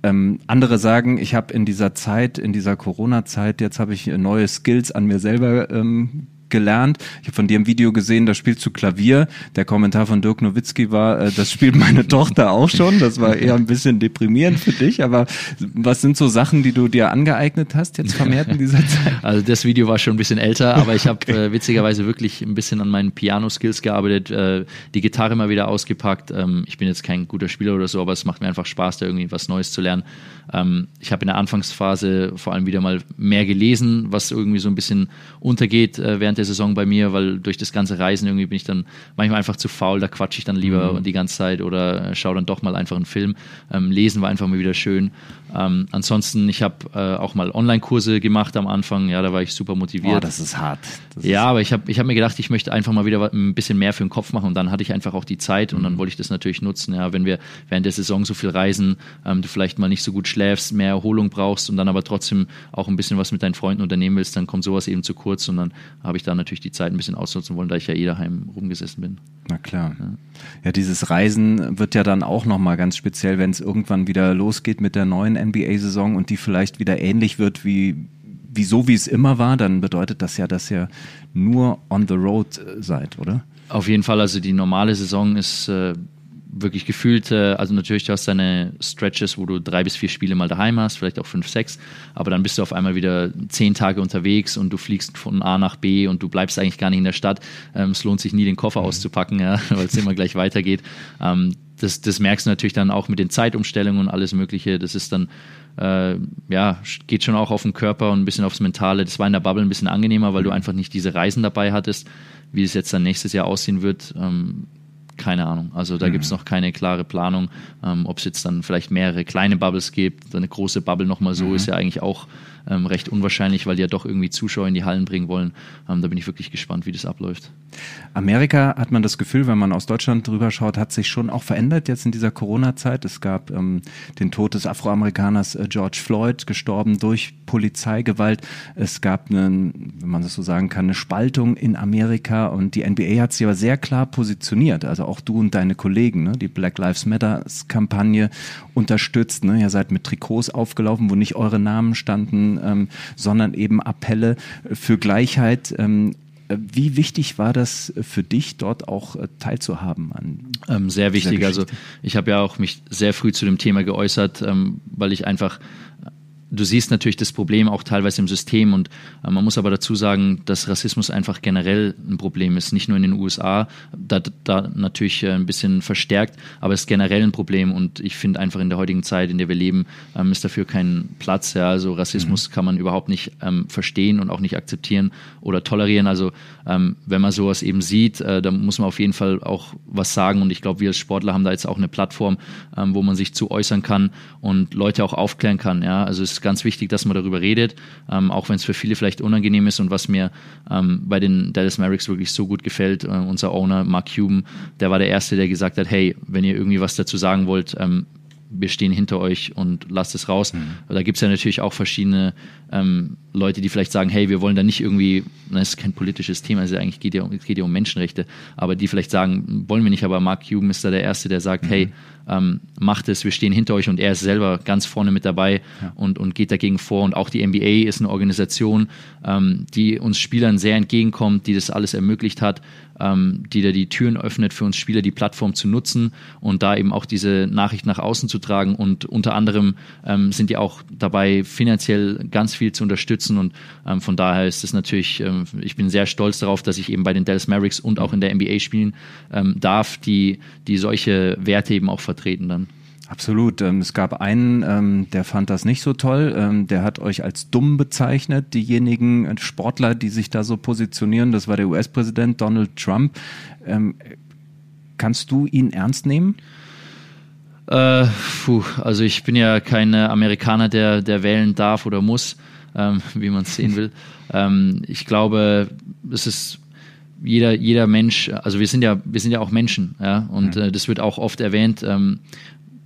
Ähm, andere sagen, ich habe in dieser Zeit, in dieser Corona-Zeit, jetzt habe ich neue Skills an mir selber ähm, gelernt. Ich habe von dir ein Video gesehen, da spielst du Klavier. Der Kommentar von Dirk Nowitzki war, äh, das spielt meine Tochter auch schon. Das war eher ein bisschen deprimierend für dich. Aber was sind so Sachen, die du dir angeeignet hast jetzt vermehrt in dieser Zeit? Also das Video war schon ein bisschen älter, aber ich habe okay. äh, witzigerweise wirklich ein bisschen an meinen Piano-Skills gearbeitet, äh, die Gitarre mal wieder ausgepackt. Ähm, ich bin jetzt kein guter Spieler oder so, aber es macht mir einfach Spaß, da irgendwie was Neues zu lernen. Ähm, ich habe in der Anfangsphase vor allem wieder mal mehr gelesen, was irgendwie so ein bisschen untergeht äh, während der der Saison bei mir, weil durch das ganze Reisen irgendwie bin ich dann manchmal einfach zu faul, da quatsche ich dann lieber mhm. die ganze Zeit oder schaue dann doch mal einfach einen Film. Ähm, lesen war einfach mal wieder schön. Ähm, ansonsten, ich habe äh, auch mal Online-Kurse gemacht am Anfang, ja, da war ich super motiviert. Boah, das ist hart. Das ja, ist aber ich habe ich hab mir gedacht, ich möchte einfach mal wieder ein bisschen mehr für den Kopf machen und dann hatte ich einfach auch die Zeit mhm. und dann mhm. wollte ich das natürlich nutzen, ja, wenn wir während der Saison so viel reisen, ähm, du vielleicht mal nicht so gut schläfst, mehr Erholung brauchst und dann aber trotzdem auch ein bisschen was mit deinen Freunden unternehmen willst, dann kommt sowas eben zu kurz und dann habe ich da natürlich die Zeit ein bisschen ausnutzen wollen, da ich ja eh daheim rumgesessen bin. Na klar. Ja, ja dieses Reisen wird ja dann auch nochmal ganz speziell, wenn es irgendwann wieder losgeht mit der neuen NBA-Saison und die vielleicht wieder ähnlich wird wie wieso wie es immer war, dann bedeutet das ja, dass ihr nur on the road äh, seid, oder? Auf jeden Fall, also die normale Saison ist äh, wirklich gefühlt, äh, also natürlich, du hast deine Stretches, wo du drei bis vier Spiele mal daheim hast, vielleicht auch fünf, sechs, aber dann bist du auf einmal wieder zehn Tage unterwegs und du fliegst von A nach B und du bleibst eigentlich gar nicht in der Stadt. Ähm, es lohnt sich nie, den Koffer mhm. auszupacken, ja, weil es immer gleich weitergeht. Ähm, das, das merkst du natürlich dann auch mit den Zeitumstellungen und alles Mögliche. Das ist dann, äh, ja, geht schon auch auf den Körper und ein bisschen aufs Mentale. Das war in der Bubble ein bisschen angenehmer, weil du mhm. einfach nicht diese Reisen dabei hattest. Wie es jetzt dann nächstes Jahr aussehen wird, ähm, keine Ahnung. Also da mhm. gibt es noch keine klare Planung. Ähm, Ob es jetzt dann vielleicht mehrere kleine Bubbles gibt, eine große Bubble nochmal so, mhm. ist ja eigentlich auch ähm, recht unwahrscheinlich, weil die ja doch irgendwie Zuschauer in die Hallen bringen wollen. Ähm, da bin ich wirklich gespannt, wie das abläuft. Amerika hat man das Gefühl, wenn man aus Deutschland drüber schaut, hat sich schon auch verändert jetzt in dieser Corona-Zeit. Es gab ähm, den Tod des Afroamerikaners äh, George Floyd, gestorben durch Polizeigewalt. Es gab, eine, wenn man das so sagen kann, eine Spaltung in Amerika und die NBA hat sich aber sehr klar positioniert. Also auch du und deine Kollegen, ne? die Black Lives Matter-Kampagne unterstützt. Ne? Ihr seid mit Trikots aufgelaufen, wo nicht eure Namen standen ähm, sondern eben Appelle für Gleichheit. Ähm, wie wichtig war das für dich, dort auch äh, teilzuhaben an? Ähm, sehr wichtig. Also ich habe ja auch mich sehr früh zu dem Thema geäußert, ähm, weil ich einfach du siehst natürlich das Problem auch teilweise im System und äh, man muss aber dazu sagen, dass Rassismus einfach generell ein Problem ist, nicht nur in den USA, da, da natürlich äh, ein bisschen verstärkt, aber es ist generell ein Problem und ich finde einfach in der heutigen Zeit, in der wir leben, ähm, ist dafür kein Platz. Ja? Also Rassismus mhm. kann man überhaupt nicht ähm, verstehen und auch nicht akzeptieren oder tolerieren. Also ähm, wenn man sowas eben sieht, äh, dann muss man auf jeden Fall auch was sagen und ich glaube, wir als Sportler haben da jetzt auch eine Plattform, ähm, wo man sich zu äußern kann und Leute auch aufklären kann. Ja? Also es ganz wichtig, dass man darüber redet, ähm, auch wenn es für viele vielleicht unangenehm ist und was mir ähm, bei den Dallas Mavericks wirklich so gut gefällt, äh, unser Owner Mark Cuban, der war der Erste, der gesagt hat, hey, wenn ihr irgendwie was dazu sagen wollt, ähm, wir stehen hinter euch und lasst es raus. Mhm. Da gibt es ja natürlich auch verschiedene ähm, Leute, die vielleicht sagen, hey, wir wollen da nicht irgendwie, das ist kein politisches Thema, also eigentlich geht ja, es geht ja um Menschenrechte, aber die vielleicht sagen, wollen wir nicht, aber Mark Cuban ist da der Erste, der sagt, mhm. hey, ähm, macht es, wir stehen hinter euch und er ist selber ganz vorne mit dabei ja. und, und geht dagegen vor. Und auch die NBA ist eine Organisation, ähm, die uns Spielern sehr entgegenkommt, die das alles ermöglicht hat, ähm, die da die Türen öffnet für uns Spieler, die Plattform zu nutzen und da eben auch diese Nachricht nach außen zu tragen. Und unter anderem ähm, sind die auch dabei, finanziell ganz viel zu unterstützen. Und ähm, von daher ist es natürlich, ähm, ich bin sehr stolz darauf, dass ich eben bei den Dallas Mavericks und auch in der NBA spielen darf, die, die solche Werte eben auch vertreten dann. Absolut. Ähm, es gab einen, ähm, der fand das nicht so toll. Ähm, der hat euch als dumm bezeichnet, diejenigen äh, Sportler, die sich da so positionieren. Das war der US-Präsident Donald Trump. Kannst du ihn ernst nehmen? Äh, puh, also ich bin ja kein Amerikaner, der, der wählen darf oder muss, ähm, wie man es sehen will. Ähm, ich glaube, es ist jeder, jeder Mensch, also wir sind ja, wir sind ja auch Menschen, ja, und äh, das wird auch oft erwähnt. Ähm,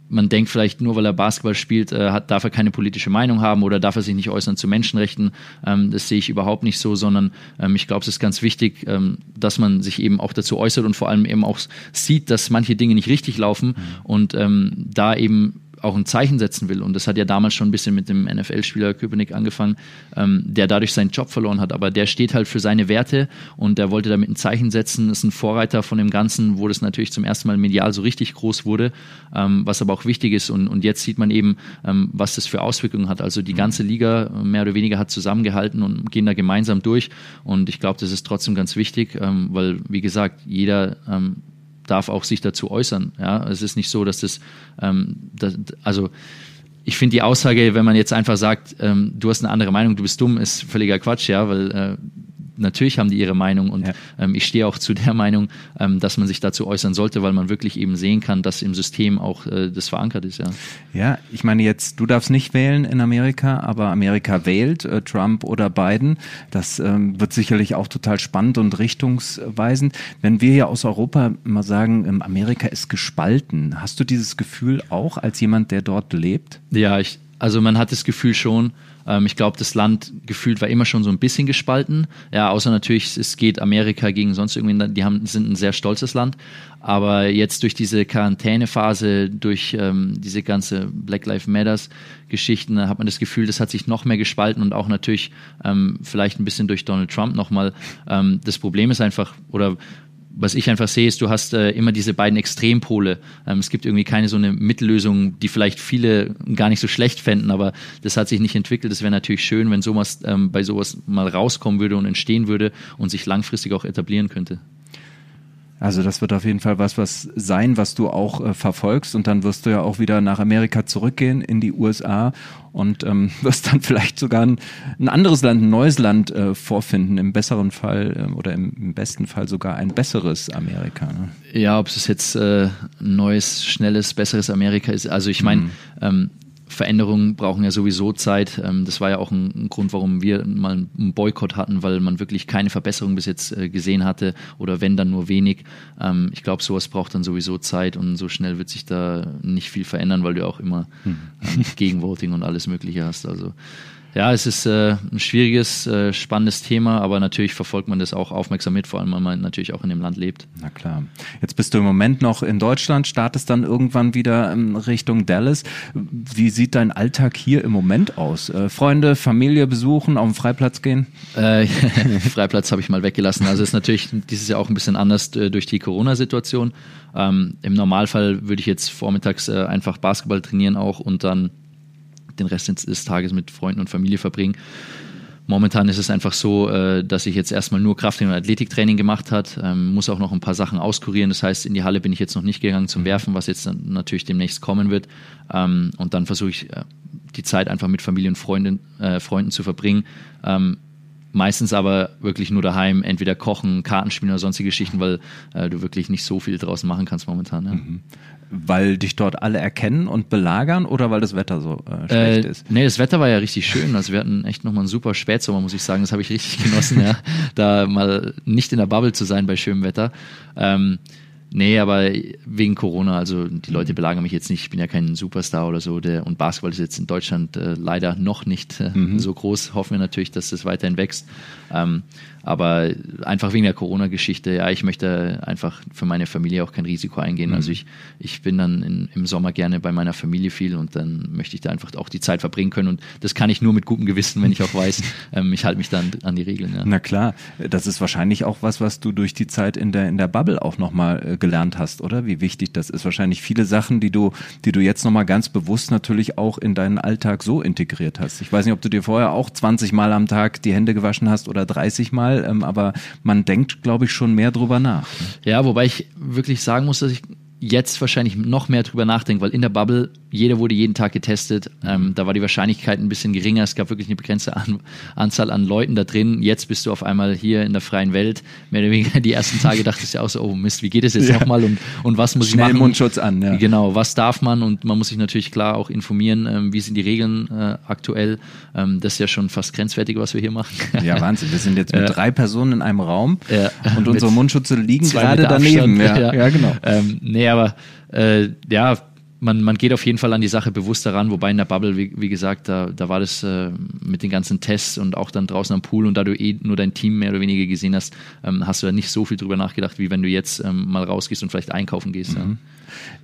man denkt vielleicht nur, weil er Basketball spielt, äh, hat, darf er keine politische Meinung haben oder darf er sich nicht äußern zu Menschenrechten. Ähm, das sehe ich überhaupt nicht so, sondern ähm, ich glaube, es ist ganz wichtig, ähm, dass man sich eben auch dazu äußert und vor allem eben auch sieht, dass manche Dinge nicht richtig laufen mhm. und ähm, da eben auch ein Zeichen setzen will. Und das hat ja damals schon ein bisschen mit dem NFL-Spieler Köpenick angefangen, ähm, der dadurch seinen Job verloren hat. Aber der steht halt für seine Werte und der wollte damit ein Zeichen setzen, ist ein Vorreiter von dem Ganzen, wo das natürlich zum ersten Mal medial so richtig groß wurde, ähm, was aber auch wichtig ist. Und, und jetzt sieht man eben, ähm, was das für Auswirkungen hat. Also die mhm. ganze Liga mehr oder weniger hat zusammengehalten und gehen da gemeinsam durch. Und ich glaube, das ist trotzdem ganz wichtig, ähm, weil, wie gesagt, jeder ähm, darf auch sich dazu äußern. Ja, es ist nicht so, dass das, ähm, das also ich finde die Aussage, wenn man jetzt einfach sagt, ähm, du hast eine andere Meinung, du bist dumm, ist völliger Quatsch, ja, weil äh, natürlich haben die ihre Meinung und ja. ähm, ich stehe auch zu der Meinung, ähm, dass man sich dazu äußern sollte, weil man wirklich eben sehen kann, dass im System auch äh, das verankert ist. Ja. ja, ich meine jetzt, du darfst nicht wählen in Amerika, aber Amerika wählt, äh, Trump oder Biden. Das ähm, wird sicherlich auch total spannend und richtungsweisend. Wenn wir ja aus Europa mal sagen, ähm, Amerika ist gespalten, hast du dieses Gefühl auch als jemand, der dort lebt? Ja, ich, Also man hat das Gefühl schon, ähm, ich glaube, das Land gefühlt war immer schon so ein bisschen gespalten. Ja, außer natürlich, es geht Amerika gegen sonst irgendwie, die haben, sind ein sehr stolzes Land. Aber jetzt durch diese Quarantänephase, durch ähm, diese ganze Black Lives Matters Geschichten, hat man das Gefühl, das hat sich noch mehr gespalten und auch natürlich ähm, vielleicht ein bisschen durch Donald Trump nochmal. Ähm, das Problem ist einfach, oder was ich einfach sehe, ist, du hast äh, immer diese beiden Extrempole. Ähm, es gibt irgendwie keine so eine Mittellösung, die vielleicht viele gar nicht so schlecht fänden, aber das hat sich nicht entwickelt. Es wäre natürlich schön, wenn sowas ähm, bei sowas mal rauskommen würde und entstehen würde und sich langfristig auch etablieren könnte. Also das wird auf jeden Fall was, was sein, was du auch äh, verfolgst und dann wirst du ja auch wieder nach Amerika zurückgehen in die USA und ähm, wirst dann vielleicht sogar ein, ein, anderes Land, ein neues Land äh, vorfinden, im besseren Fall äh, oder im, im, besten Fall sogar ein besseres Amerika. Ne? Ja, ob es jetzt äh, ein neues, schnelles, besseres Amerika ist. Also ich meine, mhm. ähm, Veränderungen brauchen ja sowieso Zeit. Ähm, das war ja auch ein Grund, warum wir mal einen Boykott hatten, weil man wirklich keine Verbesserung bis jetzt äh, gesehen hatte oder wenn dann nur wenig. Ähm, ich glaube, sowas braucht dann sowieso Zeit und so schnell wird sich da nicht viel verändern, weil du auch immer hm. Gegenvoting und alles Mögliche hast. Also ja, es ist äh, ein schwieriges, äh, spannendes Thema, aber natürlich verfolgt man das auch aufmerksam mit, vor allem weil man natürlich auch in dem Land lebt. Na klar. Jetzt bist du im Moment noch in Deutschland, startest dann irgendwann wieder in Richtung Dallas. Wie sieht dein Alltag hier im Moment aus? Äh, Freunde, Familie besuchen, auf den Freiplatz gehen? Äh, Freiplatz habe ich mal weggelassen. Also ist natürlich dieses Jahr auch ein bisschen anders äh, durch die Corona-Situation. Ähm, Im Normalfall würde ich jetzt vormittags äh, einfach Basketball trainieren auch und dann den Rest des Tages mit Freunden und Familie verbringen. Momentan ist es einfach so, äh, dass ich jetzt erstmal nur Kraft- und Athletiktraining gemacht hat, ähm, muss auch noch ein paar Sachen auskurieren. Das heißt, in die Halle bin ich jetzt noch nicht gegangen zum Werfen, was jetzt natürlich demnächst kommen wird. Ähm, und dann versuche ich äh, die Zeit einfach mit Familie und Freunden, äh, Freunden zu verbringen. Meistens aber wirklich nur daheim, entweder kochen, Karten spielen oder sonstige Geschichten, weil äh, du wirklich nicht so viel draußen machen kannst momentan. Ja. Mhm. Weil dich dort alle erkennen und belagern oder weil das Wetter so äh, schlecht äh, ist? Nee, das Wetter war ja richtig schön. Also wir hatten echt nochmal einen super Spätsommer, muss ich sagen. Das habe ich richtig genossen, ja. Da mal nicht in der Bubble zu sein bei schönem Wetter. Ähm, Nee, aber wegen Corona, also die Leute belagern mich jetzt nicht, ich bin ja kein Superstar oder so. Der, und Basketball ist jetzt in Deutschland äh, leider noch nicht äh, mhm. so groß. Hoffen wir natürlich, dass das weiterhin wächst. Ähm, aber einfach wegen der Corona-Geschichte, ja, ich möchte einfach für meine Familie auch kein Risiko eingehen. Mhm. Also ich, ich bin dann in, im Sommer gerne bei meiner Familie viel und dann möchte ich da einfach auch die Zeit verbringen können. Und das kann ich nur mit gutem Gewissen, wenn ich auch weiß, ähm, ich halte mich dann an die Regeln. Ja. Na klar, das ist wahrscheinlich auch was, was du durch die Zeit in der, in der Bubble auch nochmal äh, gelernt hast, oder? Wie wichtig das ist. Wahrscheinlich viele Sachen, die du, die du jetzt nochmal ganz bewusst natürlich auch in deinen Alltag so integriert hast. Ich weiß nicht, ob du dir vorher auch 20 Mal am Tag die Hände gewaschen hast oder 30 Mal, ähm, aber man denkt, glaube ich, schon mehr drüber nach. Ne? Ja, wobei ich wirklich sagen muss, dass ich jetzt wahrscheinlich noch mehr drüber nachdenke, weil in der Bubble jeder wurde jeden Tag getestet. Ähm, da war die Wahrscheinlichkeit ein bisschen geringer. Es gab wirklich eine begrenzte an Anzahl an Leuten da drin. Jetzt bist du auf einmal hier in der freien Welt. Mehr oder weniger die ersten Tage dachtest du ja auch so, oh Mist, wie geht es jetzt ja. nochmal und, und was muss Schnell ich machen? Mundschutz an, ja. Genau, was darf man? Und man muss sich natürlich klar auch informieren, ähm, wie sind die Regeln äh, aktuell. Ähm, das ist ja schon fast grenzwertig, was wir hier machen. Ja, Wahnsinn. Wir sind jetzt mit ja. drei Personen in einem Raum ja. und unsere Mundschutze liegen gerade daneben. Ja, ja. genau. Ähm, nee, aber äh, ja, man, man geht auf jeden Fall an die Sache bewusst daran, wobei in der Bubble, wie, wie gesagt, da, da war das äh, mit den ganzen Tests und auch dann draußen am Pool und da du eh nur dein Team mehr oder weniger gesehen hast, ähm, hast du da nicht so viel drüber nachgedacht, wie wenn du jetzt ähm, mal rausgehst und vielleicht einkaufen gehst. Mhm. Ja.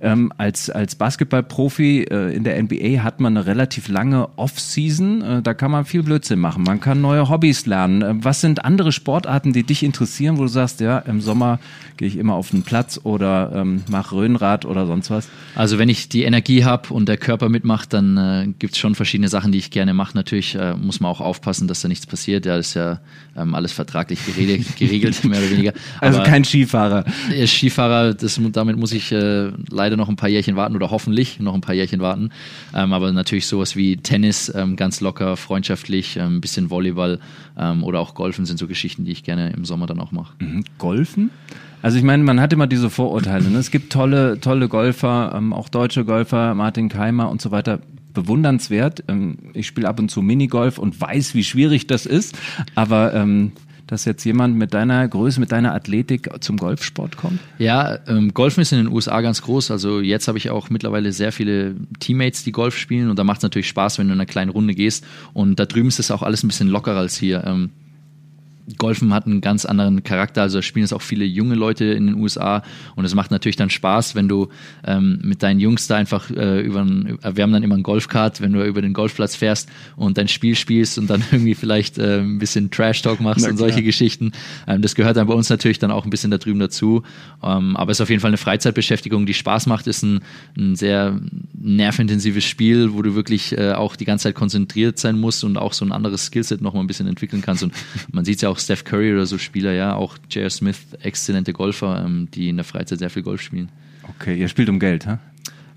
Ähm, als, als Basketballprofi äh, in der NBA hat man eine relativ lange Off-Season. Äh, da kann man viel Blödsinn machen. Man kann neue Hobbys lernen. Äh, was sind andere Sportarten, die dich interessieren, wo du sagst, ja, im Sommer gehe ich immer auf den Platz oder ähm, mache Röhnrad oder sonst was? Also wenn ich die Energie habe und der Körper mitmacht, dann äh, gibt es schon verschiedene Sachen, die ich gerne mache. Natürlich äh, muss man auch aufpassen, dass da nichts passiert. Ja, das ist ja ähm, alles vertraglich geregelt, geregelt mehr oder weniger. Also Aber, also kein Skifahrer. Skifahrer, das, damit muss ich äh, leider noch ein paar Jährchen warten oder hoffentlich noch ein paar Jährchen warten. Ähm, aber natürlich sowas wie Tennis, ähm, ganz locker, freundschaftlich, ein ähm, bisschen Volleyball ähm, oder auch Golfen sind so Geschichten, die ich gerne im Sommer dann auch mache. Mhm. Golfen? Also ich meine, man hat immer diese Vorurteile. Ne? Es gibt tolle, tolle Golfer, ähm, auch deutsche Golfer, Martin Keimer und so weiter bewundernswert. Ähm, ich spiele ab und zu Minigolf und weiß, wie schwierig das ist. Aber ähm, dass jetzt jemand mit deiner Größe, mit deiner Athletik zum Golfsport kommt? Ja, ähm, Golfen ist in den USA ganz groß. Also jetzt habe ich auch mittlerweile sehr viele Teammates, die Golf spielen und da macht es natürlich Spaß, wenn du in einer kleinen Runde gehst. Und da drüben ist das auch alles ein bisschen lockerer als hier. Ähm, Golfen hat einen ganz anderen Charakter, also spielen es auch viele junge Leute in den USA und es macht natürlich dann Spaß, wenn du ähm, mit deinen Jungs da einfach äh, über ein, wir haben dann immer einen Golfkart, wenn du über den Golfplatz fährst und dein Spiel spielst und dann irgendwie vielleicht äh, ein bisschen Trash-Talk machst und solche Geschichten. Ähm, das gehört dann bei uns natürlich dann auch ein bisschen da drüben dazu. Ähm, aber es ist auf jeden Fall eine Freizeitbeschäftigung, die Spaß macht, ist ein, ein sehr nervintensives Spiel, wo du wirklich äh, auch die ganze Zeit konzentriert sein musst und auch so ein anderes Skillset noch mal ein bisschen entwickeln kannst. Und man sieht es ja auch auch Steph Curry oder so Spieler, ja, auch J.R. Smith, exzellente Golfer, ähm, die in der Freizeit sehr viel Golf spielen. Okay, ihr spielt um Geld, ha?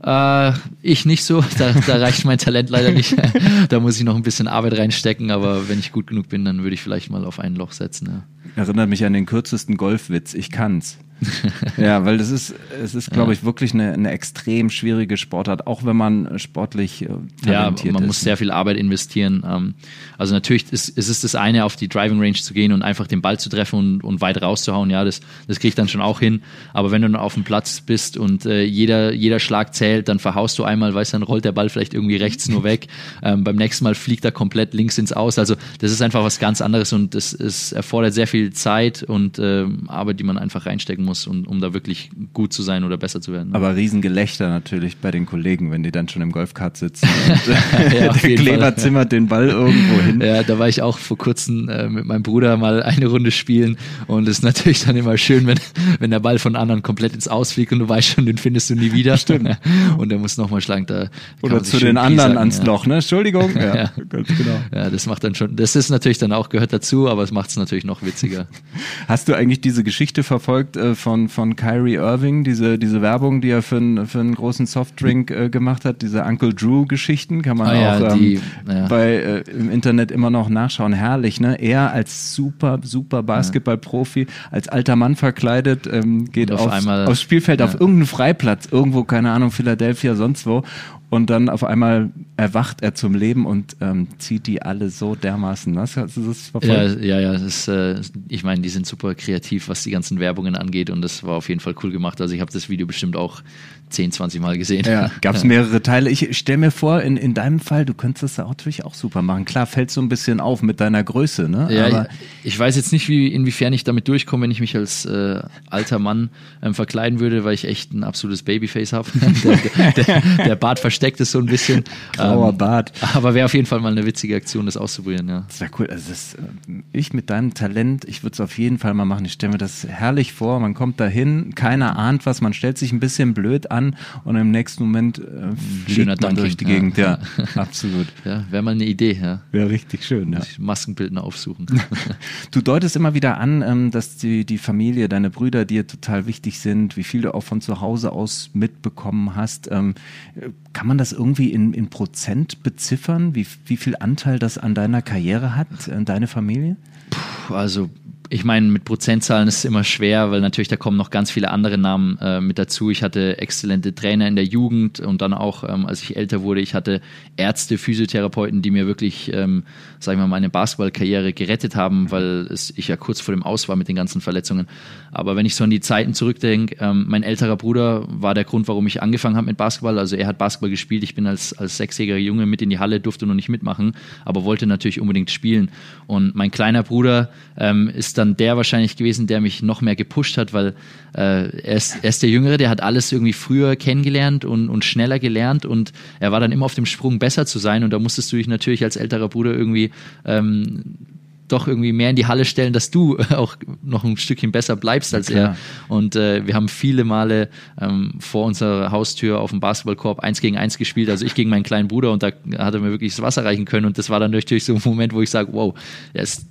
Äh, ich nicht so, da, da reicht mein Talent leider nicht. da muss ich noch ein bisschen Arbeit reinstecken, aber wenn ich gut genug bin, dann würde ich vielleicht mal auf ein Loch setzen. Ja. Erinnert mich an den kürzesten Golfwitz, ich kann's. ja, weil das ist, es ist, glaube ich, wirklich eine, eine extrem schwierige Sportart, auch wenn man sportlich äh, talentiert Ja, man ist. muss sehr viel Arbeit investieren. Ähm, also natürlich ist, ist es das eine, auf die Driving Range zu gehen und einfach den Ball zu treffen und, und weit rauszuhauen. Ja, das, das kriege ich dann schon auch hin. Aber wenn du dann auf dem Platz bist und äh, jeder, jeder Schlag zählt, dann verhaust du einmal, weißt du, dann rollt der Ball vielleicht irgendwie rechts nur weg. Ähm, beim nächsten Mal fliegt er komplett links ins Aus. Also das ist einfach was ganz anderes und es, es erfordert sehr viel Zeit und äh, Arbeit, die man einfach reinstecken muss, und, um da wirklich gut zu sein oder besser zu werden. Aber Riesengelächter natürlich bei den Kollegen, wenn die dann schon im Golfkart sitzen. ja, der Kleber zimmert den Ball irgendwo hin. Ja, da war ich auch vor kurzem äh, mit meinem Bruder mal eine Runde spielen und es ist natürlich dann immer schön, wenn, wenn der Ball von anderen komplett ins Ausfliegt und du weißt schon, den findest du nie wieder. Stimmt. Und der muss nochmal schlagen. Da oder zu den anderen sagen, ans ja. Loch, ne? Entschuldigung. Ja, ja, ganz genau. Ja, das macht dann schon, das ist natürlich dann auch, gehört dazu, aber es macht es natürlich noch witziger. Hast du eigentlich diese Geschichte verfolgt äh, von, von Kyrie Irving, diese, diese Werbung, die er für, einen, für einen großen Softdrink äh, gemacht hat, diese Uncle Drew-Geschichten, kann man ah, auch ja, die, ähm, bei, äh, im Internet immer noch nachschauen. Herrlich, ne? Er als super, super Basketballprofi, als alter Mann verkleidet, ähm, geht auf aufs, einmal, aufs Spielfeld, auf irgendeinen Freiplatz, irgendwo, keine Ahnung, Philadelphia, sonst wo und dann auf einmal erwacht er zum Leben und ähm, zieht die alle so dermaßen nass. Hast du das verfolgt? Ja, ja, ja. Das, äh, ich meine, die sind super kreativ, was die ganzen Werbungen angeht und das war auf jeden Fall cool gemacht. Also ich habe das Video bestimmt auch 10, 20 Mal gesehen. Ja, gab es mehrere Teile. Ich stelle mir vor, in, in deinem Fall, du könntest das natürlich auch super machen. Klar, fällt so ein bisschen auf mit deiner Größe, ne? Ja, Aber ich, ich weiß jetzt nicht, wie, inwiefern ich damit durchkomme, wenn ich mich als äh, alter Mann ähm, verkleiden würde, weil ich echt ein absolutes Babyface habe. der, der, der, Bart versteckt es so ein bisschen. Grauer ähm, Bart. Aber wäre auf jeden Fall mal eine witzige Aktion, das auszuprobieren, ja. Das wäre cool. Also das, äh, ich mit deinem Talent, ich würde es auf jeden Fall mal machen. Ich stelle mir das herrlich vor. Man kommt dahin, keiner ahnt was, man stellt sich ein bisschen blöd an und im nächsten Moment äh, fliegt man Dunking, durch die Gegend. Ja, ja absolut. Ja, wäre mal eine Idee. Ja. Wäre richtig schön. Ja. Maskenbildner aufsuchen. du deutest immer wieder an, ähm, dass die, die Familie, deine Brüder dir total wichtig sind, wie viel du auch von zu Hause aus mitbekommen hast. Ähm, kann man das irgendwie in, in Prozent beziffern, wie, wie viel Anteil das an deiner Karriere hat, äh, deine Familie? Puh, also ich meine, mit Prozentzahlen ist es immer schwer, weil natürlich da kommen noch ganz viele andere Namen äh, mit dazu. Ich hatte exzellente Trainer in der Jugend und dann auch, ähm, als ich älter wurde, ich hatte Ärzte, Physiotherapeuten, die mir wirklich, ähm, sagen wir mal, meine Basketballkarriere gerettet haben, weil es, ich ja kurz vor dem Aus war mit den ganzen Verletzungen. Aber wenn ich so an die Zeiten zurückdenke, ähm, mein älterer Bruder war der Grund, warum ich angefangen habe mit Basketball. Also er hat Basketball gespielt. Ich bin als, als sechsjähriger Junge mit in die Halle, durfte noch nicht mitmachen, aber wollte natürlich unbedingt spielen. Und mein kleiner Bruder ähm, ist dann der wahrscheinlich gewesen, der mich noch mehr gepusht hat, weil äh, er, ist, er ist der Jüngere, der hat alles irgendwie früher kennengelernt und, und schneller gelernt und er war dann immer auf dem Sprung, besser zu sein. Und da musstest du dich natürlich als älterer Bruder irgendwie ähm, doch irgendwie mehr in die Halle stellen, dass du auch noch ein Stückchen besser bleibst als ja, er. Und äh, wir haben viele Male ähm, vor unserer Haustür auf dem Basketballkorb eins gegen eins gespielt, also ich gegen meinen kleinen Bruder und da hat er mir wirklich das Wasser reichen können. Und das war dann natürlich so ein Moment, wo ich sage, wow, er ist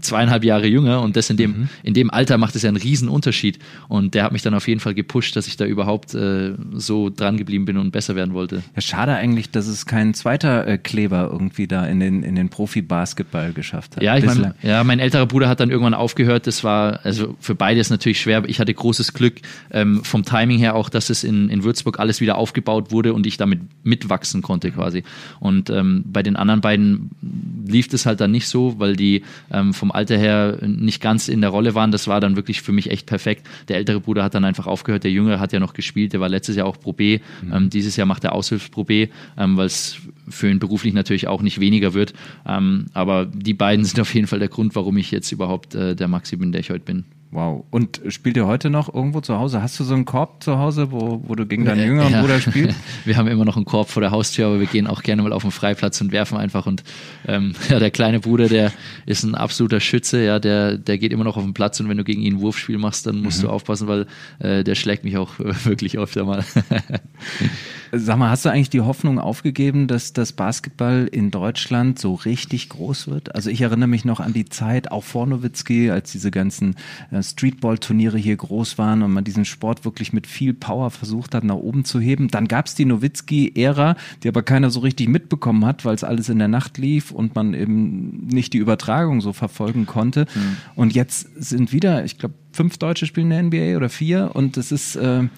zweieinhalb Jahre jünger und das in dem, mhm. in dem Alter macht es ja einen riesen Unterschied. Und der hat mich dann auf jeden Fall gepusht, dass ich da überhaupt äh, so dran geblieben bin und besser werden wollte. Ja, schade eigentlich, dass es kein zweiter äh, Kleber irgendwie da in den, in den Profi-Basketball geschafft hat. Ja, ich mein, ja, mein älterer Bruder hat dann irgendwann aufgehört. Das war, also für beide ist natürlich schwer. Ich hatte großes Glück ähm, vom Timing her auch, dass es in, in Würzburg alles wieder aufgebaut wurde und ich damit mitwachsen konnte quasi. Und ähm, bei den anderen beiden lief es halt dann nicht so, weil die ähm, ähm, vom Alter her nicht ganz in der Rolle waren. Das war dann wirklich für mich echt perfekt. Der ältere Bruder hat dann einfach aufgehört, der Jüngere hat ja noch gespielt, der war letztes Jahr auch Pro B. Mhm. Ähm, dieses Jahr macht er Aushilfs Pro B, ähm, weil es für ihn beruflich natürlich auch nicht weniger wird. Ähm, aber die beiden sind auf jeden Fall der Grund, warum ich jetzt überhaupt äh, der Maxi bin, der ich heute bin. Wow. Und spielt ihr heute noch irgendwo zu Hause? Hast du so einen Korb zu Hause, wo, wo du gegen deinen jüngeren ja. Bruder spielst? wir haben immer noch einen Korb vor der Haustür, aber wir gehen auch gerne mal auf den Freiplatz und werfen einfach. Und ähm, ja, der kleine Bruder, der ist ein absoluter Schütze, ja, der, der geht immer noch auf den Platz und wenn du gegen ihn ein Wurfspiel machst, dann musst mhm. du aufpassen, weil äh, der schlägt mich auch wirklich öfter mal. Sag mal, hast du eigentlich die Hoffnung aufgegeben, dass das Basketball in Deutschland so richtig groß wird? Also ich erinnere mich noch an die Zeit, auch vor Nowitzki, als diese ganzen äh, Streetball-Turniere hier groß waren und man diesen Sport wirklich mit viel Power versucht hat, nach oben zu heben. Dann gab es die Nowitzki-Ära, die aber keiner so richtig mitbekommen hat, weil es alles in der Nacht lief und man eben nicht die Übertragung so verfolgen konnte. Mhm. Und jetzt sind wieder, ich glaube, fünf Deutsche spielen in der NBA oder vier und es ist... Äh,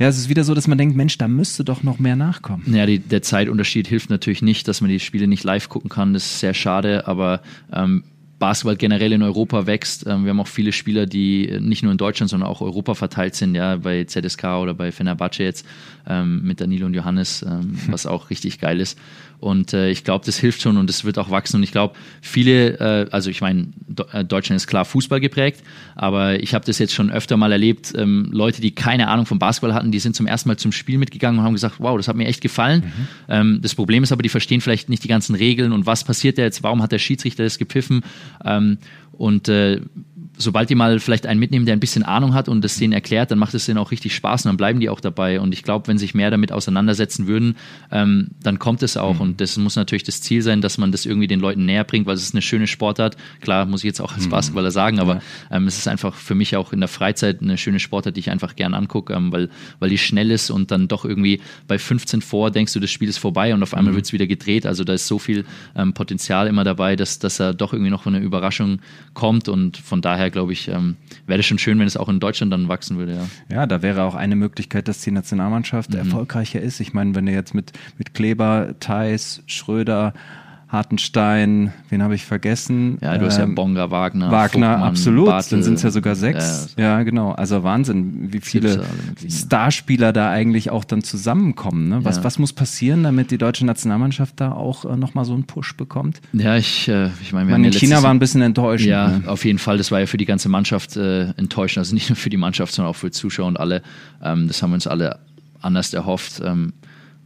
ja, es ist wieder so, dass man denkt, Mensch, da müsste doch noch mehr nachkommen. Ja, die, der Zeitunterschied hilft natürlich nicht, dass man die Spiele nicht live gucken kann. Das ist sehr schade, aber ähm, Basketball generell in Europa wächst. Ähm, wir haben auch viele Spieler, die nicht nur in Deutschland, sondern auch Europa verteilt sind, ja, bei ZSK oder bei Fenerbahce jetzt ähm, mit Danilo und Johannes, ähm, was auch richtig geil ist. Und äh, ich glaube, das hilft schon und es wird auch wachsen. Und ich glaube, viele, äh, also ich meine, äh, Deutschland ist klar Fußball geprägt, aber ich habe das jetzt schon öfter mal erlebt. Ähm, Leute, die keine Ahnung vom Basketball hatten, die sind zum ersten Mal zum Spiel mitgegangen und haben gesagt, wow, das hat mir echt gefallen. Mhm. Ähm, das Problem ist aber, die verstehen vielleicht nicht die ganzen Regeln und was passiert da jetzt, warum hat der Schiedsrichter das gepfiffen. Ähm, und äh, sobald die mal vielleicht einen mitnehmen, der ein bisschen Ahnung hat und das denen erklärt, dann macht es denen auch richtig Spaß und dann bleiben die auch dabei. Und ich glaube, wenn sich mehr damit auseinandersetzen würden, ähm, dann kommt es auch. Mhm. Und das muss natürlich das Ziel sein, dass man das irgendwie den Leuten näher bringt, weil es ist eine schöne Sportart. Klar, muss ich jetzt auch als mhm. Basketballer sagen, aber ähm, es ist einfach für mich auch in der Freizeit eine schöne Sportart, die ich einfach gern angucke, ähm, weil, weil die schnell ist und dann doch irgendwie bei 15 vor denkst du, das Spiel ist vorbei und auf einmal mhm. wird es wieder gedreht. Also da ist so viel ähm, Potenzial immer dabei, dass, dass er doch irgendwie noch eine Überraschung kommt und von daher glaube ich, ähm, wäre es schon schön, wenn es auch in Deutschland dann wachsen würde. Ja, ja da wäre auch eine Möglichkeit, dass die Nationalmannschaft mhm. erfolgreicher ist. Ich meine, wenn du jetzt mit, mit Kleber, Theis, Schröder, Hartenstein, wen habe ich vergessen? Ja, du hast ja ähm, Bonga, Wagner. Wagner, Vogtmann, absolut. Bartel, dann sind es ja sogar sechs. Ja, ja, genau. Also Wahnsinn, wie viele Starspieler da eigentlich auch dann zusammenkommen. Ne? Was, ja. was muss passieren, damit die deutsche Nationalmannschaft da auch äh, nochmal so einen Push bekommt? Ja, ich, äh, ich meine, wir meine, in China war ein bisschen enttäuscht. Ja, ne? auf jeden Fall. Das war ja für die ganze Mannschaft äh, enttäuschend. Also nicht nur für die Mannschaft, sondern auch für Zuschauer und alle. Ähm, das haben wir uns alle anders erhofft. Ähm,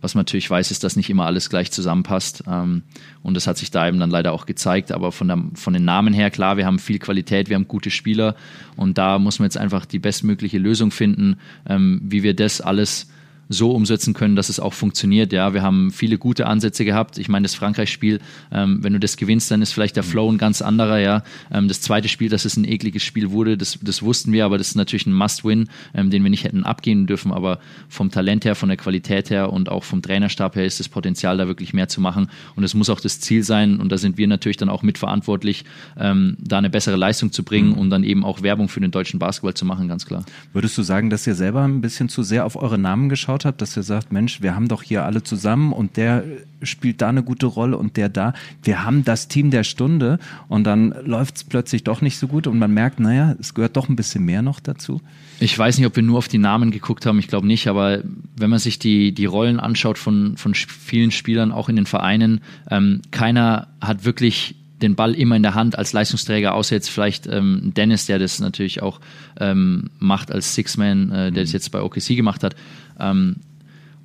was man natürlich weiß, ist, dass nicht immer alles gleich zusammenpasst. Ähm, und das hat sich da eben dann leider auch gezeigt. Aber von, der, von den Namen her, klar, wir haben viel Qualität, wir haben gute Spieler. Und da muss man jetzt einfach die bestmögliche Lösung finden, ähm, wie wir das alles so umsetzen können, dass es auch funktioniert. Ja, wir haben viele gute Ansätze gehabt. Ich meine, das Frankreich-Spiel, ähm, wenn du das gewinnst, dann ist vielleicht der Flow ein ganz anderer. Ja, ähm, das zweite Spiel, dass es ein ekliges Spiel wurde, das, das wussten wir, aber das ist natürlich ein Must-Win, ähm, den wir nicht hätten abgehen dürfen. Aber vom Talent her, von der Qualität her und auch vom Trainerstab her ist das Potenzial, da wirklich mehr zu machen. Und es muss auch das Ziel sein. Und da sind wir natürlich dann auch mitverantwortlich, ähm, da eine bessere Leistung zu bringen mhm. und dann eben auch Werbung für den deutschen Basketball zu machen, ganz klar. Würdest du sagen, dass ihr selber ein bisschen zu sehr auf eure Namen geschaut habt, dass ihr sagt, Mensch, wir haben doch hier alle zusammen und der spielt da eine gute Rolle und der da. Wir haben das Team der Stunde und dann läuft es plötzlich doch nicht so gut und man merkt, naja, es gehört doch ein bisschen mehr noch dazu. Ich weiß nicht, ob wir nur auf die Namen geguckt haben, ich glaube nicht, aber wenn man sich die, die Rollen anschaut von, von vielen Spielern, auch in den Vereinen, ähm, keiner hat wirklich den Ball immer in der Hand als Leistungsträger, außer jetzt vielleicht ähm, Dennis, der das natürlich auch ähm, macht als Six-Man, äh, der das jetzt bei OKC gemacht hat. Ähm,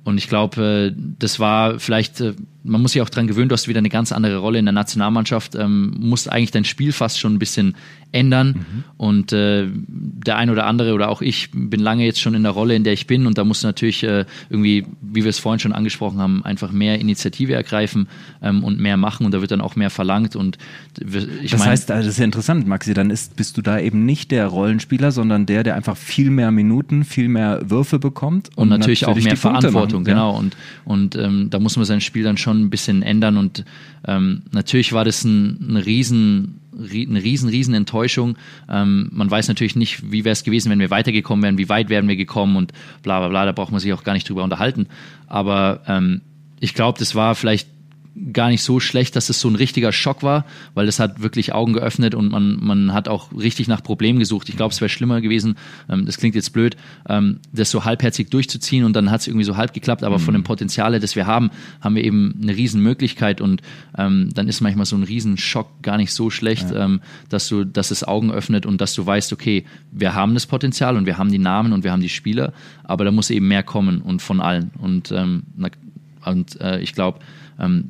und ich glaube, äh, das war vielleicht äh, man muss sich auch daran gewöhnen, du hast wieder eine ganz andere Rolle in der Nationalmannschaft, ähm, musst eigentlich dein Spiel fast schon ein bisschen ändern. Mhm. Und äh, der ein oder andere oder auch ich bin lange jetzt schon in der Rolle, in der ich bin. Und da musst du natürlich äh, irgendwie, wie wir es vorhin schon angesprochen haben, einfach mehr Initiative ergreifen ähm, und mehr machen. Und da wird dann auch mehr verlangt. Und ich das mein, heißt, das ist ja interessant, Maxi, dann ist, bist du da eben nicht der Rollenspieler, sondern der, der einfach viel mehr Minuten, viel mehr Würfe bekommt. Und, und natürlich, natürlich, auch mehr Verantwortung, machen, genau. Ja. Und, und ähm, da muss man sein Spiel dann schon schon ein bisschen ändern. Und ähm, natürlich war das ein, ein riesen, eine riesen, riesen Enttäuschung. Ähm, man weiß natürlich nicht, wie wäre es gewesen, wenn wir weitergekommen wären, wie weit wären wir gekommen und bla bla bla, da braucht man sich auch gar nicht drüber unterhalten. Aber ähm, ich glaube, das war vielleicht gar nicht so schlecht, dass es so ein richtiger Schock war, weil es hat wirklich Augen geöffnet und man, man hat auch richtig nach Problemen gesucht. Ich glaube, es wäre schlimmer gewesen, ähm, das klingt jetzt blöd, ähm, das so halbherzig durchzuziehen und dann hat es irgendwie so halb geklappt, aber mhm. von dem Potenzial, das wir haben, haben wir eben eine Riesenmöglichkeit und ähm, dann ist manchmal so ein Riesenschock gar nicht so schlecht, ja. ähm, dass du, dass es Augen öffnet und dass du weißt, okay, wir haben das Potenzial und wir haben die Namen und wir haben die Spieler, aber da muss eben mehr kommen und von allen und, ähm, und äh, ich glaube,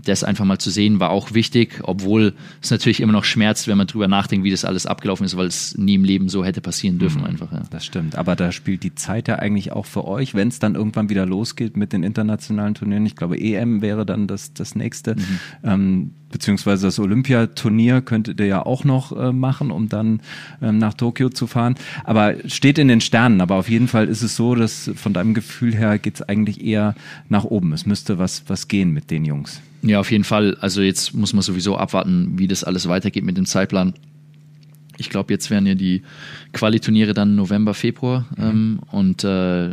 das einfach mal zu sehen, war auch wichtig, obwohl es natürlich immer noch schmerzt, wenn man drüber nachdenkt, wie das alles abgelaufen ist, weil es nie im Leben so hätte passieren dürfen mhm. einfach. Ja. Das stimmt, aber da spielt die Zeit ja eigentlich auch für euch, wenn es dann irgendwann wieder losgeht mit den internationalen Turnieren. Ich glaube, EM wäre dann das, das nächste. Mhm. Ähm, beziehungsweise das Olympiaturnier könntet ihr ja auch noch äh, machen, um dann ähm, nach Tokio zu fahren. Aber steht in den Sternen. Aber auf jeden Fall ist es so, dass von deinem Gefühl her geht es eigentlich eher nach oben. Es müsste was, was gehen mit den Jungs. Ja, auf jeden Fall. Also jetzt muss man sowieso abwarten, wie das alles weitergeht mit dem Zeitplan. Ich glaube, jetzt werden ja die Qualiturniere dann November, Februar. Mhm. Ähm, und äh,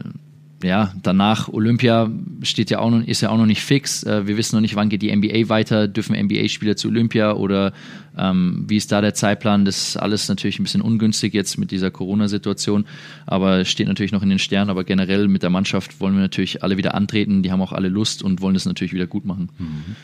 ja, danach Olympia steht ja auch noch, ist ja auch noch nicht fix. Äh, wir wissen noch nicht, wann geht die NBA weiter. Dürfen NBA-Spieler zu Olympia oder ähm, wie ist da der Zeitplan? Das ist alles natürlich ein bisschen ungünstig jetzt mit dieser Corona-Situation, aber steht natürlich noch in den Sternen. Aber generell mit der Mannschaft wollen wir natürlich alle wieder antreten. Die haben auch alle Lust und wollen das natürlich wieder gut machen. Mhm.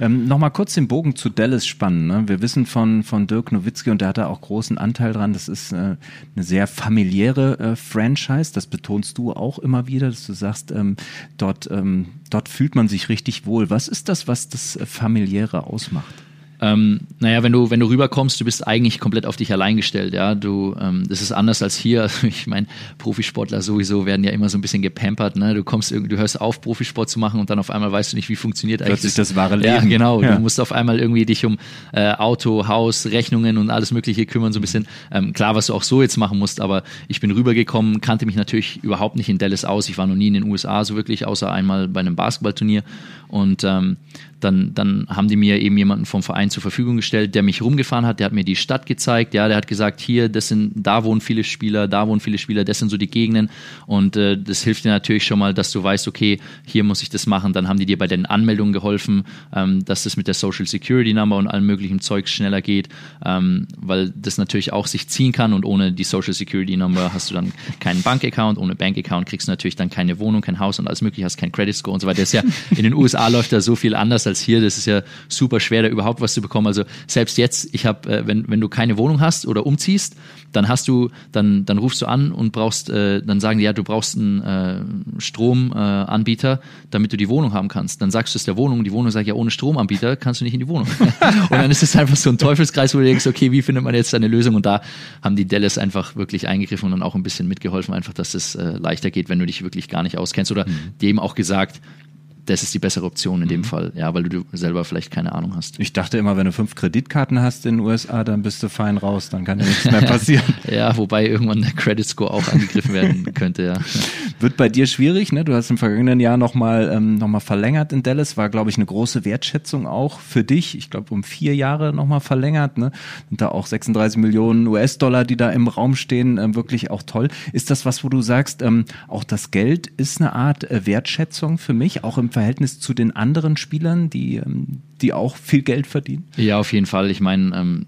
Ähm, Nochmal kurz den Bogen zu Dallas spannen. Ne? Wir wissen von, von Dirk Nowitzki und der hat da auch großen Anteil dran. Das ist äh, eine sehr familiäre äh, Franchise. Das betonst du auch immer wieder, dass du sagst, ähm, dort, ähm, dort fühlt man sich richtig wohl. Was ist das, was das äh, familiäre ausmacht? Ähm, naja, wenn du, wenn du rüberkommst, du bist eigentlich komplett auf dich allein gestellt, ja. Du, ähm, das ist anders als hier. Also ich meine, Profisportler sowieso werden ja immer so ein bisschen gepampert, ne? Du kommst irgendwie, du hörst auf, Profisport zu machen und dann auf einmal weißt du nicht, wie funktioniert eigentlich das, das wahre Leben. Ja, genau. Ja. Du musst auf einmal irgendwie dich um äh, Auto, Haus, Rechnungen und alles Mögliche kümmern, so ein bisschen. Ähm, klar, was du auch so jetzt machen musst, aber ich bin rübergekommen, kannte mich natürlich überhaupt nicht in Dallas aus. Ich war noch nie in den USA so wirklich, außer einmal bei einem Basketballturnier und ähm, dann, dann haben die mir eben jemanden vom Verein zur Verfügung gestellt, der mich rumgefahren hat, der hat mir die Stadt gezeigt, ja, der hat gesagt, hier, das sind, da wohnen viele Spieler, da wohnen viele Spieler, das sind so die Gegenden und äh, das hilft dir natürlich schon mal, dass du weißt, okay, hier muss ich das machen, dann haben die dir bei den Anmeldungen geholfen, ähm, dass das mit der Social Security Number und allem möglichen Zeugs schneller geht, ähm, weil das natürlich auch sich ziehen kann und ohne die Social Security Number hast du dann keinen Bankaccount, ohne Bankaccount kriegst du natürlich dann keine Wohnung, kein Haus und alles mögliche, hast kein Credit Score und so weiter. Das ist ja in den USA läuft da so viel anders als hier. Das ist ja super schwer, da überhaupt was zu bekommen. Also selbst jetzt, ich habe, äh, wenn, wenn du keine Wohnung hast oder umziehst, dann hast du, dann, dann rufst du an und brauchst, äh, dann sagen die, ja, du brauchst einen äh, Stromanbieter, damit du die Wohnung haben kannst. Dann sagst du es der Wohnung, die Wohnung sagt, ja, ohne Stromanbieter kannst du nicht in die Wohnung. und dann ist es einfach so ein Teufelskreis, wo du denkst, okay, wie findet man jetzt eine Lösung? Und da haben die Dallas einfach wirklich eingegriffen und auch ein bisschen mitgeholfen, einfach, dass es äh, leichter geht, wenn du dich wirklich gar nicht auskennst oder mhm. dem auch gesagt, das ist die bessere Option in dem mhm. Fall, ja, weil du selber vielleicht keine Ahnung hast. Ich dachte immer, wenn du fünf Kreditkarten hast in den USA, dann bist du fein raus, dann kann ja nichts mehr passieren. ja, wobei irgendwann der Credit Score auch angegriffen werden könnte, ja. Wird bei dir schwierig, ne? Du hast im vergangenen Jahr nochmal ähm, noch verlängert in Dallas, war, glaube ich, eine große Wertschätzung auch für dich. Ich glaube, um vier Jahre nochmal verlängert, ne? Und da auch 36 Millionen US-Dollar, die da im Raum stehen, ähm, wirklich auch toll. Ist das was, wo du sagst, ähm, auch das Geld ist eine Art äh, Wertschätzung für mich, auch im Verhältnis zu den anderen Spielern, die, ähm, die auch viel Geld verdienen? Ja, auf jeden Fall. Ich meine, ähm,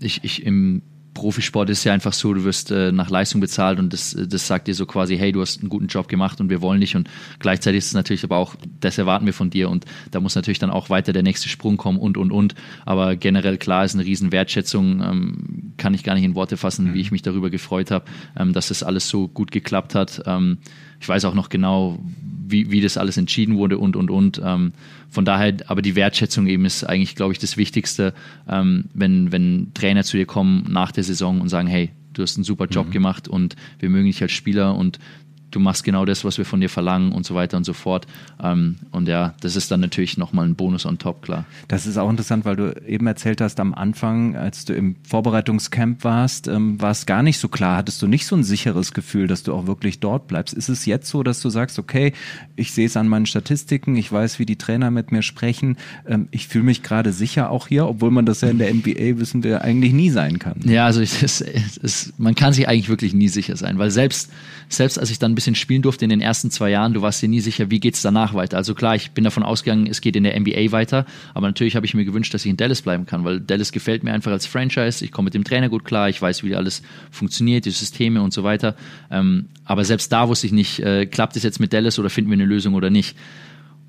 ich, ich im Profisport ist ja einfach so, du wirst äh, nach Leistung bezahlt und das, das sagt dir so quasi, hey, du hast einen guten Job gemacht und wir wollen dich und gleichzeitig ist es natürlich aber auch, das erwarten wir von dir und da muss natürlich dann auch weiter der nächste Sprung kommen und und und, aber generell klar ist eine riesen Wertschätzung, ähm, kann ich gar nicht in Worte fassen, mhm. wie ich mich darüber gefreut habe, ähm, dass das alles so gut geklappt hat. Ähm, ich weiß auch noch genau, wie, wie das alles entschieden wurde und, und, und. Ähm, von daher, aber die Wertschätzung eben ist eigentlich, glaube ich, das Wichtigste, ähm, wenn, wenn Trainer zu dir kommen nach der Saison und sagen, hey, du hast einen super Job mhm. gemacht und wir mögen dich als Spieler und du machst genau das, was wir von dir verlangen und so weiter und so fort. Ähm, und ja, das ist dann natürlich nochmal ein Bonus on top, klar. Das ist auch interessant, weil du eben erzählt hast, am Anfang, als du im Vorbereitungscamp warst, ähm, war es gar nicht so klar. Hattest du nicht so ein sicheres Gefühl, dass du auch wirklich dort bleibst? Ist es jetzt so, dass du sagst, okay, ich sehe es an meinen Statistiken, ich weiß, wie die Trainer mit mir sprechen, ähm, ich fühle mich gerade sicher auch hier, obwohl man das ja in der NBA wissen wir eigentlich nie sein kann. Ja, also es, es, man kann sich eigentlich wirklich nie sicher sein, weil selbst, selbst als ich dann ein bisschen bisschen spielen durfte in den ersten zwei Jahren, du warst dir nie sicher, wie geht es danach weiter. Also klar, ich bin davon ausgegangen, es geht in der NBA weiter, aber natürlich habe ich mir gewünscht, dass ich in Dallas bleiben kann, weil Dallas gefällt mir einfach als Franchise. Ich komme mit dem Trainer gut klar, ich weiß, wie alles funktioniert, die Systeme und so weiter. Ähm, aber selbst da wusste ich nicht, äh, klappt es jetzt mit Dallas oder finden wir eine Lösung oder nicht.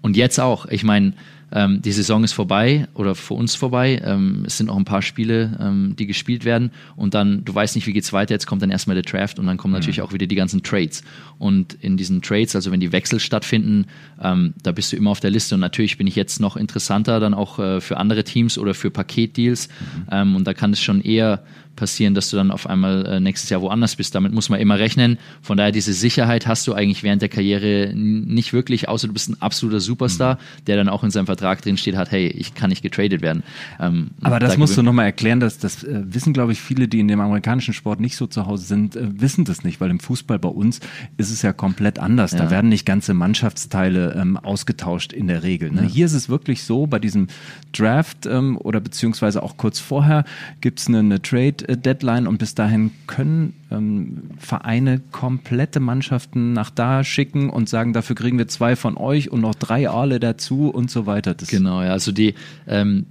Und jetzt auch. Ich meine, ähm, die Saison ist vorbei oder für uns vorbei. Ähm, es sind noch ein paar Spiele, ähm, die gespielt werden und dann, du weißt nicht, wie geht's weiter. Jetzt kommt dann erstmal der Draft und dann kommen mhm. natürlich auch wieder die ganzen Trades. Und in diesen Trades, also wenn die Wechsel stattfinden, ähm, da bist du immer auf der Liste. Und natürlich bin ich jetzt noch interessanter dann auch äh, für andere Teams oder für Paketdeals. Mhm. Ähm, und da kann es schon eher passieren, dass du dann auf einmal äh, nächstes Jahr woanders bist. Damit muss man immer rechnen. Von daher, diese Sicherheit hast du eigentlich während der Karriere nicht wirklich, außer du bist ein absoluter Superstar, mhm. der dann auch in seinem Vertrag drin steht hat, hey, ich kann nicht getradet werden. Ähm, Aber das da musst du nochmal erklären, dass das äh, wissen, glaube ich, viele, die in dem amerikanischen Sport nicht so zu Hause sind, äh, wissen das nicht, weil im Fußball bei uns ist es ja komplett anders. Ja. Da werden nicht ganze Mannschaftsteile ähm, ausgetauscht in der Regel. Ne? Ja. Hier ist es wirklich so, bei diesem Draft ähm, oder beziehungsweise auch kurz vorher gibt es eine, eine Trade Deadline und bis dahin können ähm, Vereine komplette Mannschaften nach da schicken und sagen, dafür kriegen wir zwei von euch und noch drei Aale dazu und so weiter. Das genau, ja, also die ähm,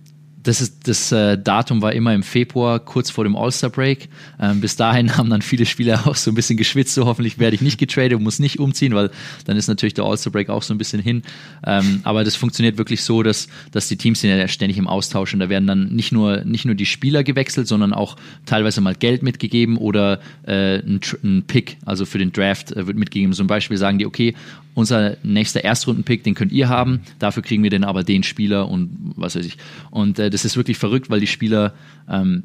das, ist, das äh, Datum war immer im Februar, kurz vor dem All-Star-Break. Ähm, bis dahin haben dann viele Spieler auch so ein bisschen geschwitzt, so hoffentlich werde ich nicht getradet, muss nicht umziehen, weil dann ist natürlich der All-Star-Break auch so ein bisschen hin. Ähm, aber das funktioniert wirklich so, dass, dass die Teams sind ja ständig im Austausch und da werden dann nicht nur, nicht nur die Spieler gewechselt, sondern auch teilweise mal Geld mitgegeben oder äh, ein, ein Pick, also für den Draft äh, wird mitgegeben. Zum Beispiel sagen die, okay, unser nächster Erstrunden-Pick, den könnt ihr haben, dafür kriegen wir dann aber den Spieler und was weiß ich. Und äh, das ist wirklich verrückt, weil die Spieler ähm,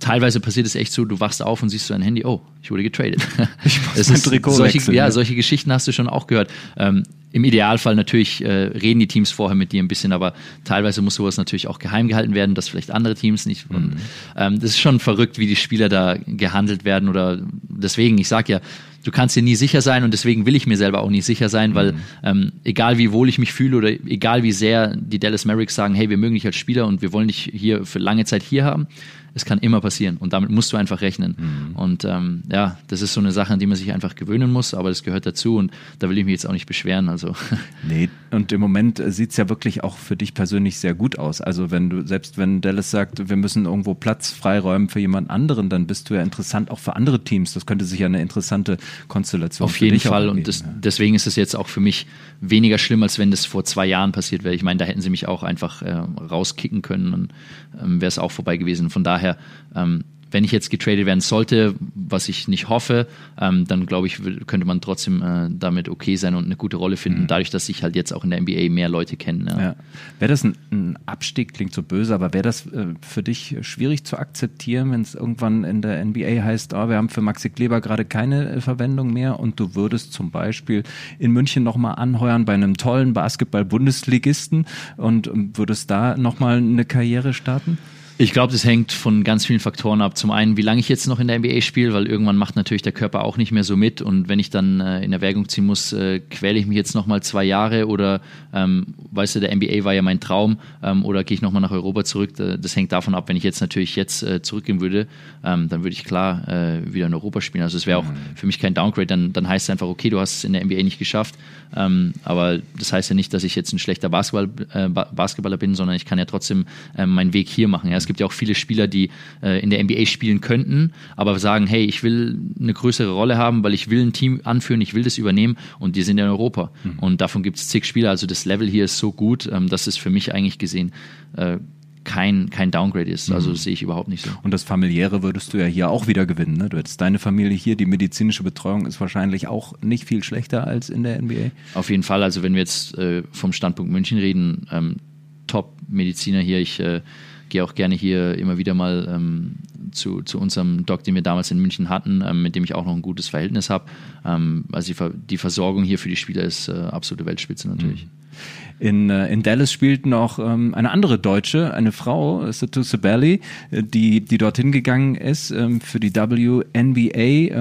teilweise passiert es echt so, du wachst auf und siehst so ein Handy, oh, ich wurde getradet. Ich muss mein Trikot solche, wechseln, ja, ja, solche Geschichten hast du schon auch gehört. Ähm, Im Idealfall natürlich äh, reden die Teams vorher mit dir ein bisschen, aber teilweise muss sowas natürlich auch geheim gehalten werden, dass vielleicht andere Teams nicht. Mhm. Und, ähm, das ist schon verrückt, wie die Spieler da gehandelt werden oder deswegen, ich sag ja, du kannst dir nie sicher sein und deswegen will ich mir selber auch nie sicher sein, weil mhm. ähm, egal wie wohl ich mich fühle oder egal wie sehr die Dallas Mavericks sagen, hey, wir mögen dich als Spieler und wir wollen dich hier für lange Zeit hier haben, es kann immer passieren und damit musst du einfach rechnen. Mhm. Und ähm, ja, das ist so eine Sache, an die man sich einfach gewöhnen muss, aber das gehört dazu und da will ich mich jetzt auch nicht beschweren. Also. Nee, und im Moment äh, sieht es ja wirklich auch für dich persönlich sehr gut aus. Also wenn du, selbst wenn Dallas sagt, wir müssen irgendwo Platz freiräumen für jemand anderen, dann bist du ja interessant auch für andere Teams. Das könnte sich ja eine interessante Konstellation Auf jeden Fall und das, ja. deswegen ist es jetzt auch für mich weniger schlimm, als wenn das vor zwei Jahren passiert wäre. Ich meine, da hätten sie mich auch einfach äh, rauskicken können und ähm, wäre es auch vorbei gewesen. Von daher ähm, wenn ich jetzt getradet werden sollte, was ich nicht hoffe, ähm, dann glaube ich, könnte man trotzdem äh, damit okay sein und eine gute Rolle finden, mhm. dadurch, dass sich halt jetzt auch in der NBA mehr Leute kennen. Ja. Ja. Wäre das ein, ein, Abstieg, klingt so böse, aber wäre das äh, für dich schwierig zu akzeptieren, wenn es irgendwann in der NBA heißt, oh, wir haben für Maxi Kleber gerade keine äh, Verwendung mehr und du würdest zum Beispiel in München nochmal anheuern bei einem tollen Basketball-Bundesligisten und ähm, würdest da nochmal eine Karriere starten? Ich glaube, das hängt von ganz vielen Faktoren ab. Zum einen, wie lange ich jetzt noch in der NBA spiele, weil irgendwann macht natürlich der Körper auch nicht mehr so mit. Und wenn ich dann äh, in Erwägung ziehen muss, äh, quäle ich mich jetzt nochmal zwei Jahre oder, ähm, weißt du, der NBA war ja mein Traum ähm, oder gehe ich nochmal nach Europa zurück. Das hängt davon ab, wenn ich jetzt natürlich jetzt äh, zurückgehen würde, ähm, dann würde ich klar äh, wieder in Europa spielen. Also es wäre auch mhm. für mich kein Downgrade. Dann, dann heißt es einfach, okay, du hast es in der NBA nicht geschafft. Ähm, aber das heißt ja nicht, dass ich jetzt ein schlechter Basketball, äh, Basketballer bin, sondern ich kann ja trotzdem äh, meinen Weg hier machen. Ja, gibt ja auch viele Spieler, die äh, in der NBA spielen könnten, aber sagen, hey, ich will eine größere Rolle haben, weil ich will ein Team anführen, ich will das übernehmen und die sind in Europa. Mhm. Und davon gibt es zig Spieler. Also das Level hier ist so gut, ähm, dass es für mich eigentlich gesehen äh, kein, kein Downgrade ist. Also mhm. sehe ich überhaupt nicht so. Und das familiäre würdest du ja hier auch wieder gewinnen. Ne? Du hättest deine Familie hier, die medizinische Betreuung ist wahrscheinlich auch nicht viel schlechter als in der NBA. Auf jeden Fall. Also wenn wir jetzt äh, vom Standpunkt München reden, ähm, Top-Mediziner hier. Ich äh, gehe auch gerne hier immer wieder mal ähm, zu, zu unserem Doc, den wir damals in München hatten, ähm, mit dem ich auch noch ein gutes Verhältnis habe. Ähm, also die, die, Versorgung hier für die Spieler ist äh, absolute Weltspitze natürlich. Mhm. In, äh, in Dallas spielt noch ähm, eine andere Deutsche, eine Frau, Satu Sabelli, äh, die, die dorthin gegangen ist ähm, für die WNBA.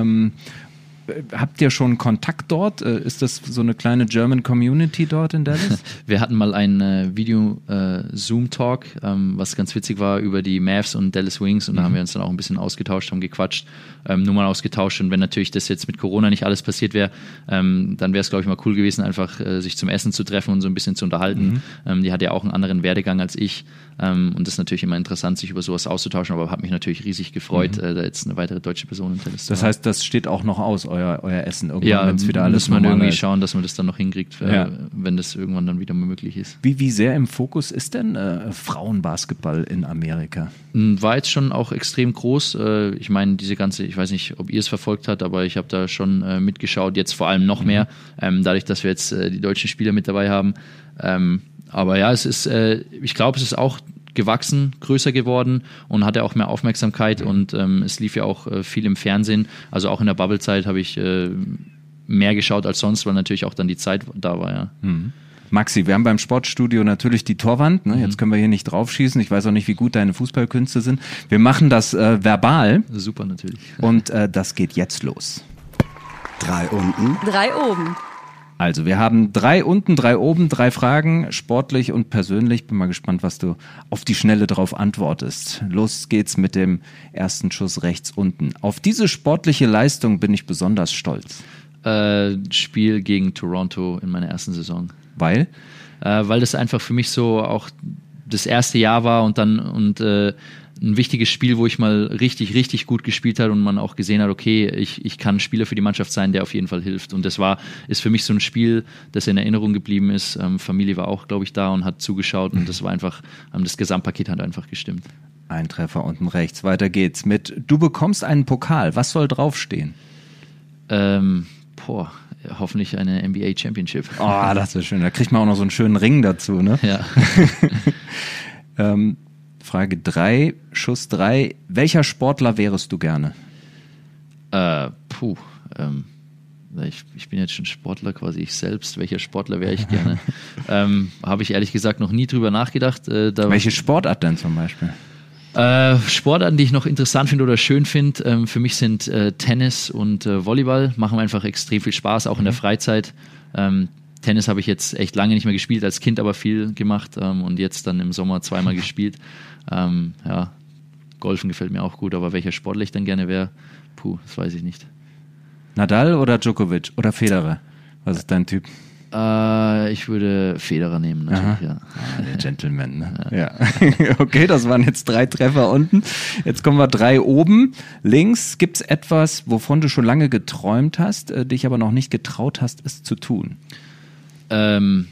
Habt ihr schon Kontakt dort? Äh, ist das so eine kleine German Community dort in Dallas? Wir hatten mal einen äh, Video-Zoom-Talk, äh, ähm, was ganz witzig war, über die Mavs und Dallas Wings und mhm. da haben wir uns dann auch ein bisschen ausgetauscht, haben gequatscht, ähm, Nummern ausgetauscht und wenn natürlich das jetzt mit Corona nicht alles passiert wäre, ähm, dann wäre es, glaube ich, mal cool gewesen, einfach äh, sich zum Essen zu treffen und so ein bisschen zu unterhalten. Mhm. Ähm, die hat ja auch einen anderen Werdegang als ich ähm, und das ist natürlich immer interessant, sich über sowas auszutauschen, aber hat mich natürlich riesig gefreut, mhm. äh, da jetzt eine weitere deutsche Person im Tennis Das heißt, das steht auch noch aus, euer, euer Essen irgendwann, ja, wenn es wieder alles muss man irgendwie ist. schauen, dass man das dann noch hinkriegt, äh, ja. wenn das irgendwann dann wieder möglich ist. Wie, wie sehr im Fokus ist denn äh, Frauenbasketball in Amerika? Hm, war jetzt schon auch extrem groß. Äh, ich meine, diese ganze, ich weiß nicht, ob ihr es verfolgt habt, aber ich habe da schon äh, mitgeschaut, jetzt vor allem noch mhm. mehr, ähm, dadurch, dass wir jetzt die deutschen Spieler mit dabei haben. Ähm, aber ja, es ist, äh, ich glaube, es ist auch gewachsen, größer geworden und hatte auch mehr Aufmerksamkeit und ähm, es lief ja auch äh, viel im Fernsehen. Also auch in der Bubble-Zeit habe ich äh, mehr geschaut als sonst, weil natürlich auch dann die Zeit da war, ja. Mhm. Maxi, wir haben beim Sportstudio natürlich die Torwand. Ne? Jetzt mhm. können wir hier nicht draufschießen. Ich weiß auch nicht, wie gut deine Fußballkünste sind. Wir machen das äh, verbal. Super, natürlich. Und äh, das geht jetzt los. Drei unten. Drei oben. Also, wir haben drei unten, drei oben, drei Fragen, sportlich und persönlich. Bin mal gespannt, was du auf die Schnelle drauf antwortest. Los geht's mit dem ersten Schuss rechts unten. Auf diese sportliche Leistung bin ich besonders stolz. Äh, Spiel gegen Toronto in meiner ersten Saison. Weil? Äh, weil das einfach für mich so auch das erste Jahr war und dann und äh, ein wichtiges Spiel, wo ich mal richtig, richtig gut gespielt habe und man auch gesehen hat, okay, ich, ich kann Spieler für die Mannschaft sein, der auf jeden Fall hilft. Und das war, ist für mich so ein Spiel, das in Erinnerung geblieben ist. Ähm, Familie war auch, glaube ich, da und hat zugeschaut und das war einfach, ähm, das Gesamtpaket hat einfach gestimmt. Ein Treffer unten rechts. Weiter geht's mit Du bekommst einen Pokal. Was soll draufstehen? Ähm, boah, hoffentlich eine NBA Championship. Oh, das ist schön. Da kriegt man auch noch so einen schönen Ring dazu, ne? Ja. ähm, Frage 3, Schuss 3. Welcher Sportler wärest du gerne? Äh, puh, ähm, ich, ich, bin jetzt schon Sportler quasi ich selbst. Welcher Sportler wäre ich gerne? ähm, Habe ich ehrlich gesagt noch nie drüber nachgedacht. Äh, Welche Sportart denn zum Beispiel? Äh, Sportarten, die ich noch interessant finde oder schön finde, ähm, für mich sind äh, Tennis und äh, Volleyball. Machen einfach extrem viel Spaß, auch in der mhm. Freizeit. Ähm, Tennis habe ich jetzt echt lange nicht mehr gespielt, als Kind aber viel gemacht ähm, und jetzt dann im Sommer zweimal gespielt. Ähm, ja, Golfen gefällt mir auch gut, aber welcher Sportler ich dann gerne wäre, puh, das weiß ich nicht. Nadal oder Djokovic oder Federer? Was ist dein Typ? Äh, ich würde Federer nehmen, natürlich, ja. Ah, der Gentleman, ne? Ja. ja. okay, das waren jetzt drei Treffer unten. Jetzt kommen wir drei oben. Links gibt es etwas, wovon du schon lange geträumt hast, äh, dich aber noch nicht getraut hast, es zu tun. Ähm,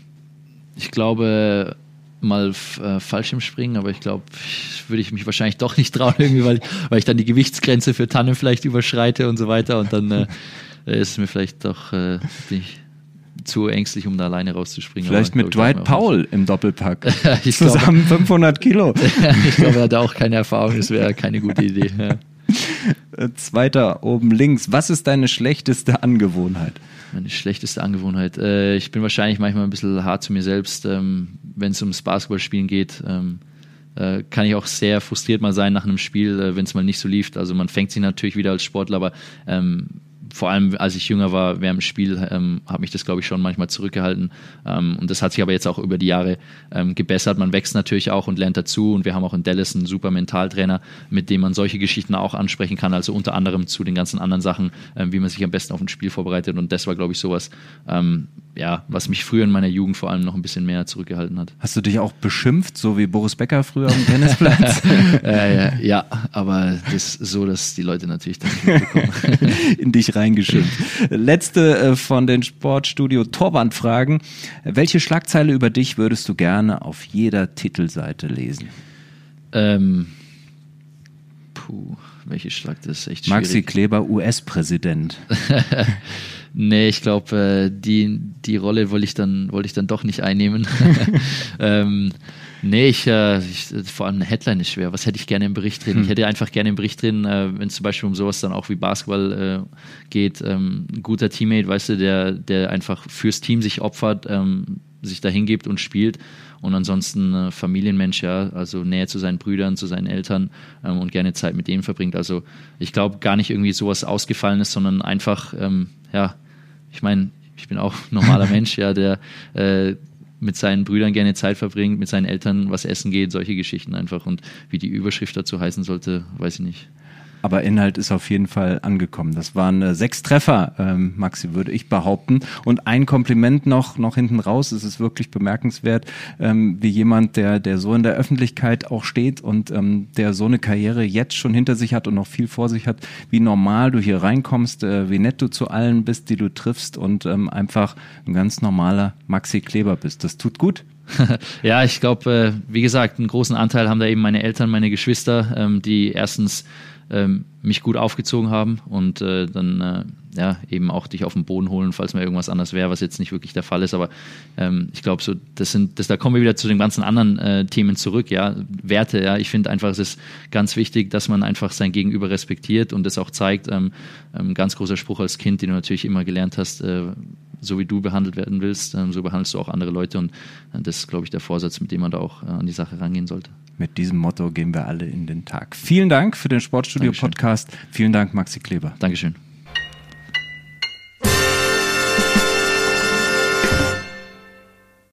ich glaube, mal äh, Fallschirmspringen, aber ich glaube, würde ich mich wahrscheinlich doch nicht trauen, irgendwie, weil, weil ich dann die Gewichtsgrenze für Tannen vielleicht überschreite und so weiter und dann äh, ist es mir vielleicht doch äh, zu ängstlich, um da alleine rauszuspringen. Vielleicht aber, mit Dwight Powell im Doppelpack. Zusammen glaube, 500 Kilo. ich glaube, er hat auch keine Erfahrung, das wäre keine gute Idee. Ja. Zweiter oben links. Was ist deine schlechteste Angewohnheit? Meine schlechteste Angewohnheit. Äh, ich bin wahrscheinlich manchmal ein bisschen hart zu mir selbst, ähm, wenn es ums Basketballspielen geht. Ähm, äh, kann ich auch sehr frustriert mal sein nach einem Spiel, äh, wenn es mal nicht so lief. Also man fängt sich natürlich wieder als Sportler, aber ähm, vor allem als ich jünger war, während dem Spiel, ähm, habe mich das, glaube ich, schon manchmal zurückgehalten. Ähm, und das hat sich aber jetzt auch über die Jahre ähm, gebessert. Man wächst natürlich auch und lernt dazu. Und wir haben auch in Dallas einen super Mentaltrainer, mit dem man solche Geschichten auch ansprechen kann. Also unter anderem zu den ganzen anderen Sachen, ähm, wie man sich am besten auf ein Spiel vorbereitet. Und das war, glaube ich, sowas, ähm, ja, was mich früher in meiner Jugend vor allem noch ein bisschen mehr zurückgehalten hat. Hast du dich auch beschimpft, so wie Boris Becker früher am Tennisplatz? äh, ja, aber das ist so, dass die Leute natürlich mitbekommen. in dich reingeschimpft. Letzte äh, von den Sportstudio Torwandfragen. Welche Schlagzeile über dich würdest du gerne auf jeder Titelseite lesen? Ähm, puh, welche Schlagzeile ist echt schwierig. Maxi Kleber, US-Präsident. Nee, ich glaube, äh, die, die Rolle wollte ich dann, wollte ich dann doch nicht einnehmen. ähm, nee, ich, äh, ich, vor allem eine Headline ist schwer. Was hätte ich gerne im Bericht drin? Hm. Ich hätte einfach gerne im Bericht drin, äh, wenn es zum Beispiel um sowas dann auch wie Basketball äh, geht, ähm, ein guter Teammate, weißt du, der, der einfach fürs Team sich opfert, ähm, sich da hingibt und spielt. Und ansonsten äh, Familienmensch, ja, also Nähe zu seinen Brüdern, zu seinen Eltern ähm, und gerne Zeit mit denen verbringt. Also ich glaube gar nicht irgendwie sowas Ausgefallenes, sondern einfach, ähm, ja, ich meine, ich bin auch ein normaler Mensch, ja, der äh, mit seinen Brüdern gerne Zeit verbringt, mit seinen Eltern was essen geht, solche Geschichten einfach. Und wie die Überschrift dazu heißen sollte, weiß ich nicht aber Inhalt ist auf jeden Fall angekommen. Das waren äh, sechs Treffer, ähm, Maxi, würde ich behaupten. Und ein Kompliment noch, noch hinten raus. Es ist wirklich bemerkenswert, ähm, wie jemand, der, der so in der Öffentlichkeit auch steht und ähm, der so eine Karriere jetzt schon hinter sich hat und noch viel vor sich hat, wie normal du hier reinkommst, äh, wie nett du zu allen bist, die du triffst und ähm, einfach ein ganz normaler Maxi Kleber bist. Das tut gut. ja, ich glaube, äh, wie gesagt, einen großen Anteil haben da eben meine Eltern, meine Geschwister, ähm, die erstens ähm, mich gut aufgezogen haben und äh, dann äh, ja eben auch dich auf den Boden holen, falls mal irgendwas anders wäre, was jetzt nicht wirklich der Fall ist. Aber ähm, ich glaube, so das sind, das, da kommen wir wieder zu den ganzen anderen äh, Themen zurück. Ja, Werte. Ja, ich finde einfach, es ist ganz wichtig, dass man einfach sein Gegenüber respektiert und das auch zeigt. Ähm, ähm ganz großer Spruch als Kind, den du natürlich immer gelernt hast. Äh, so wie du behandelt werden willst, ähm, so behandelst du auch andere Leute und äh, das ist, glaube ich, der Vorsatz, mit dem man da auch äh, an die Sache rangehen sollte. Mit diesem Motto gehen wir alle in den Tag. Vielen Dank für den Sportstudio-Podcast. Vielen Dank, Maxi Kleber. Dankeschön.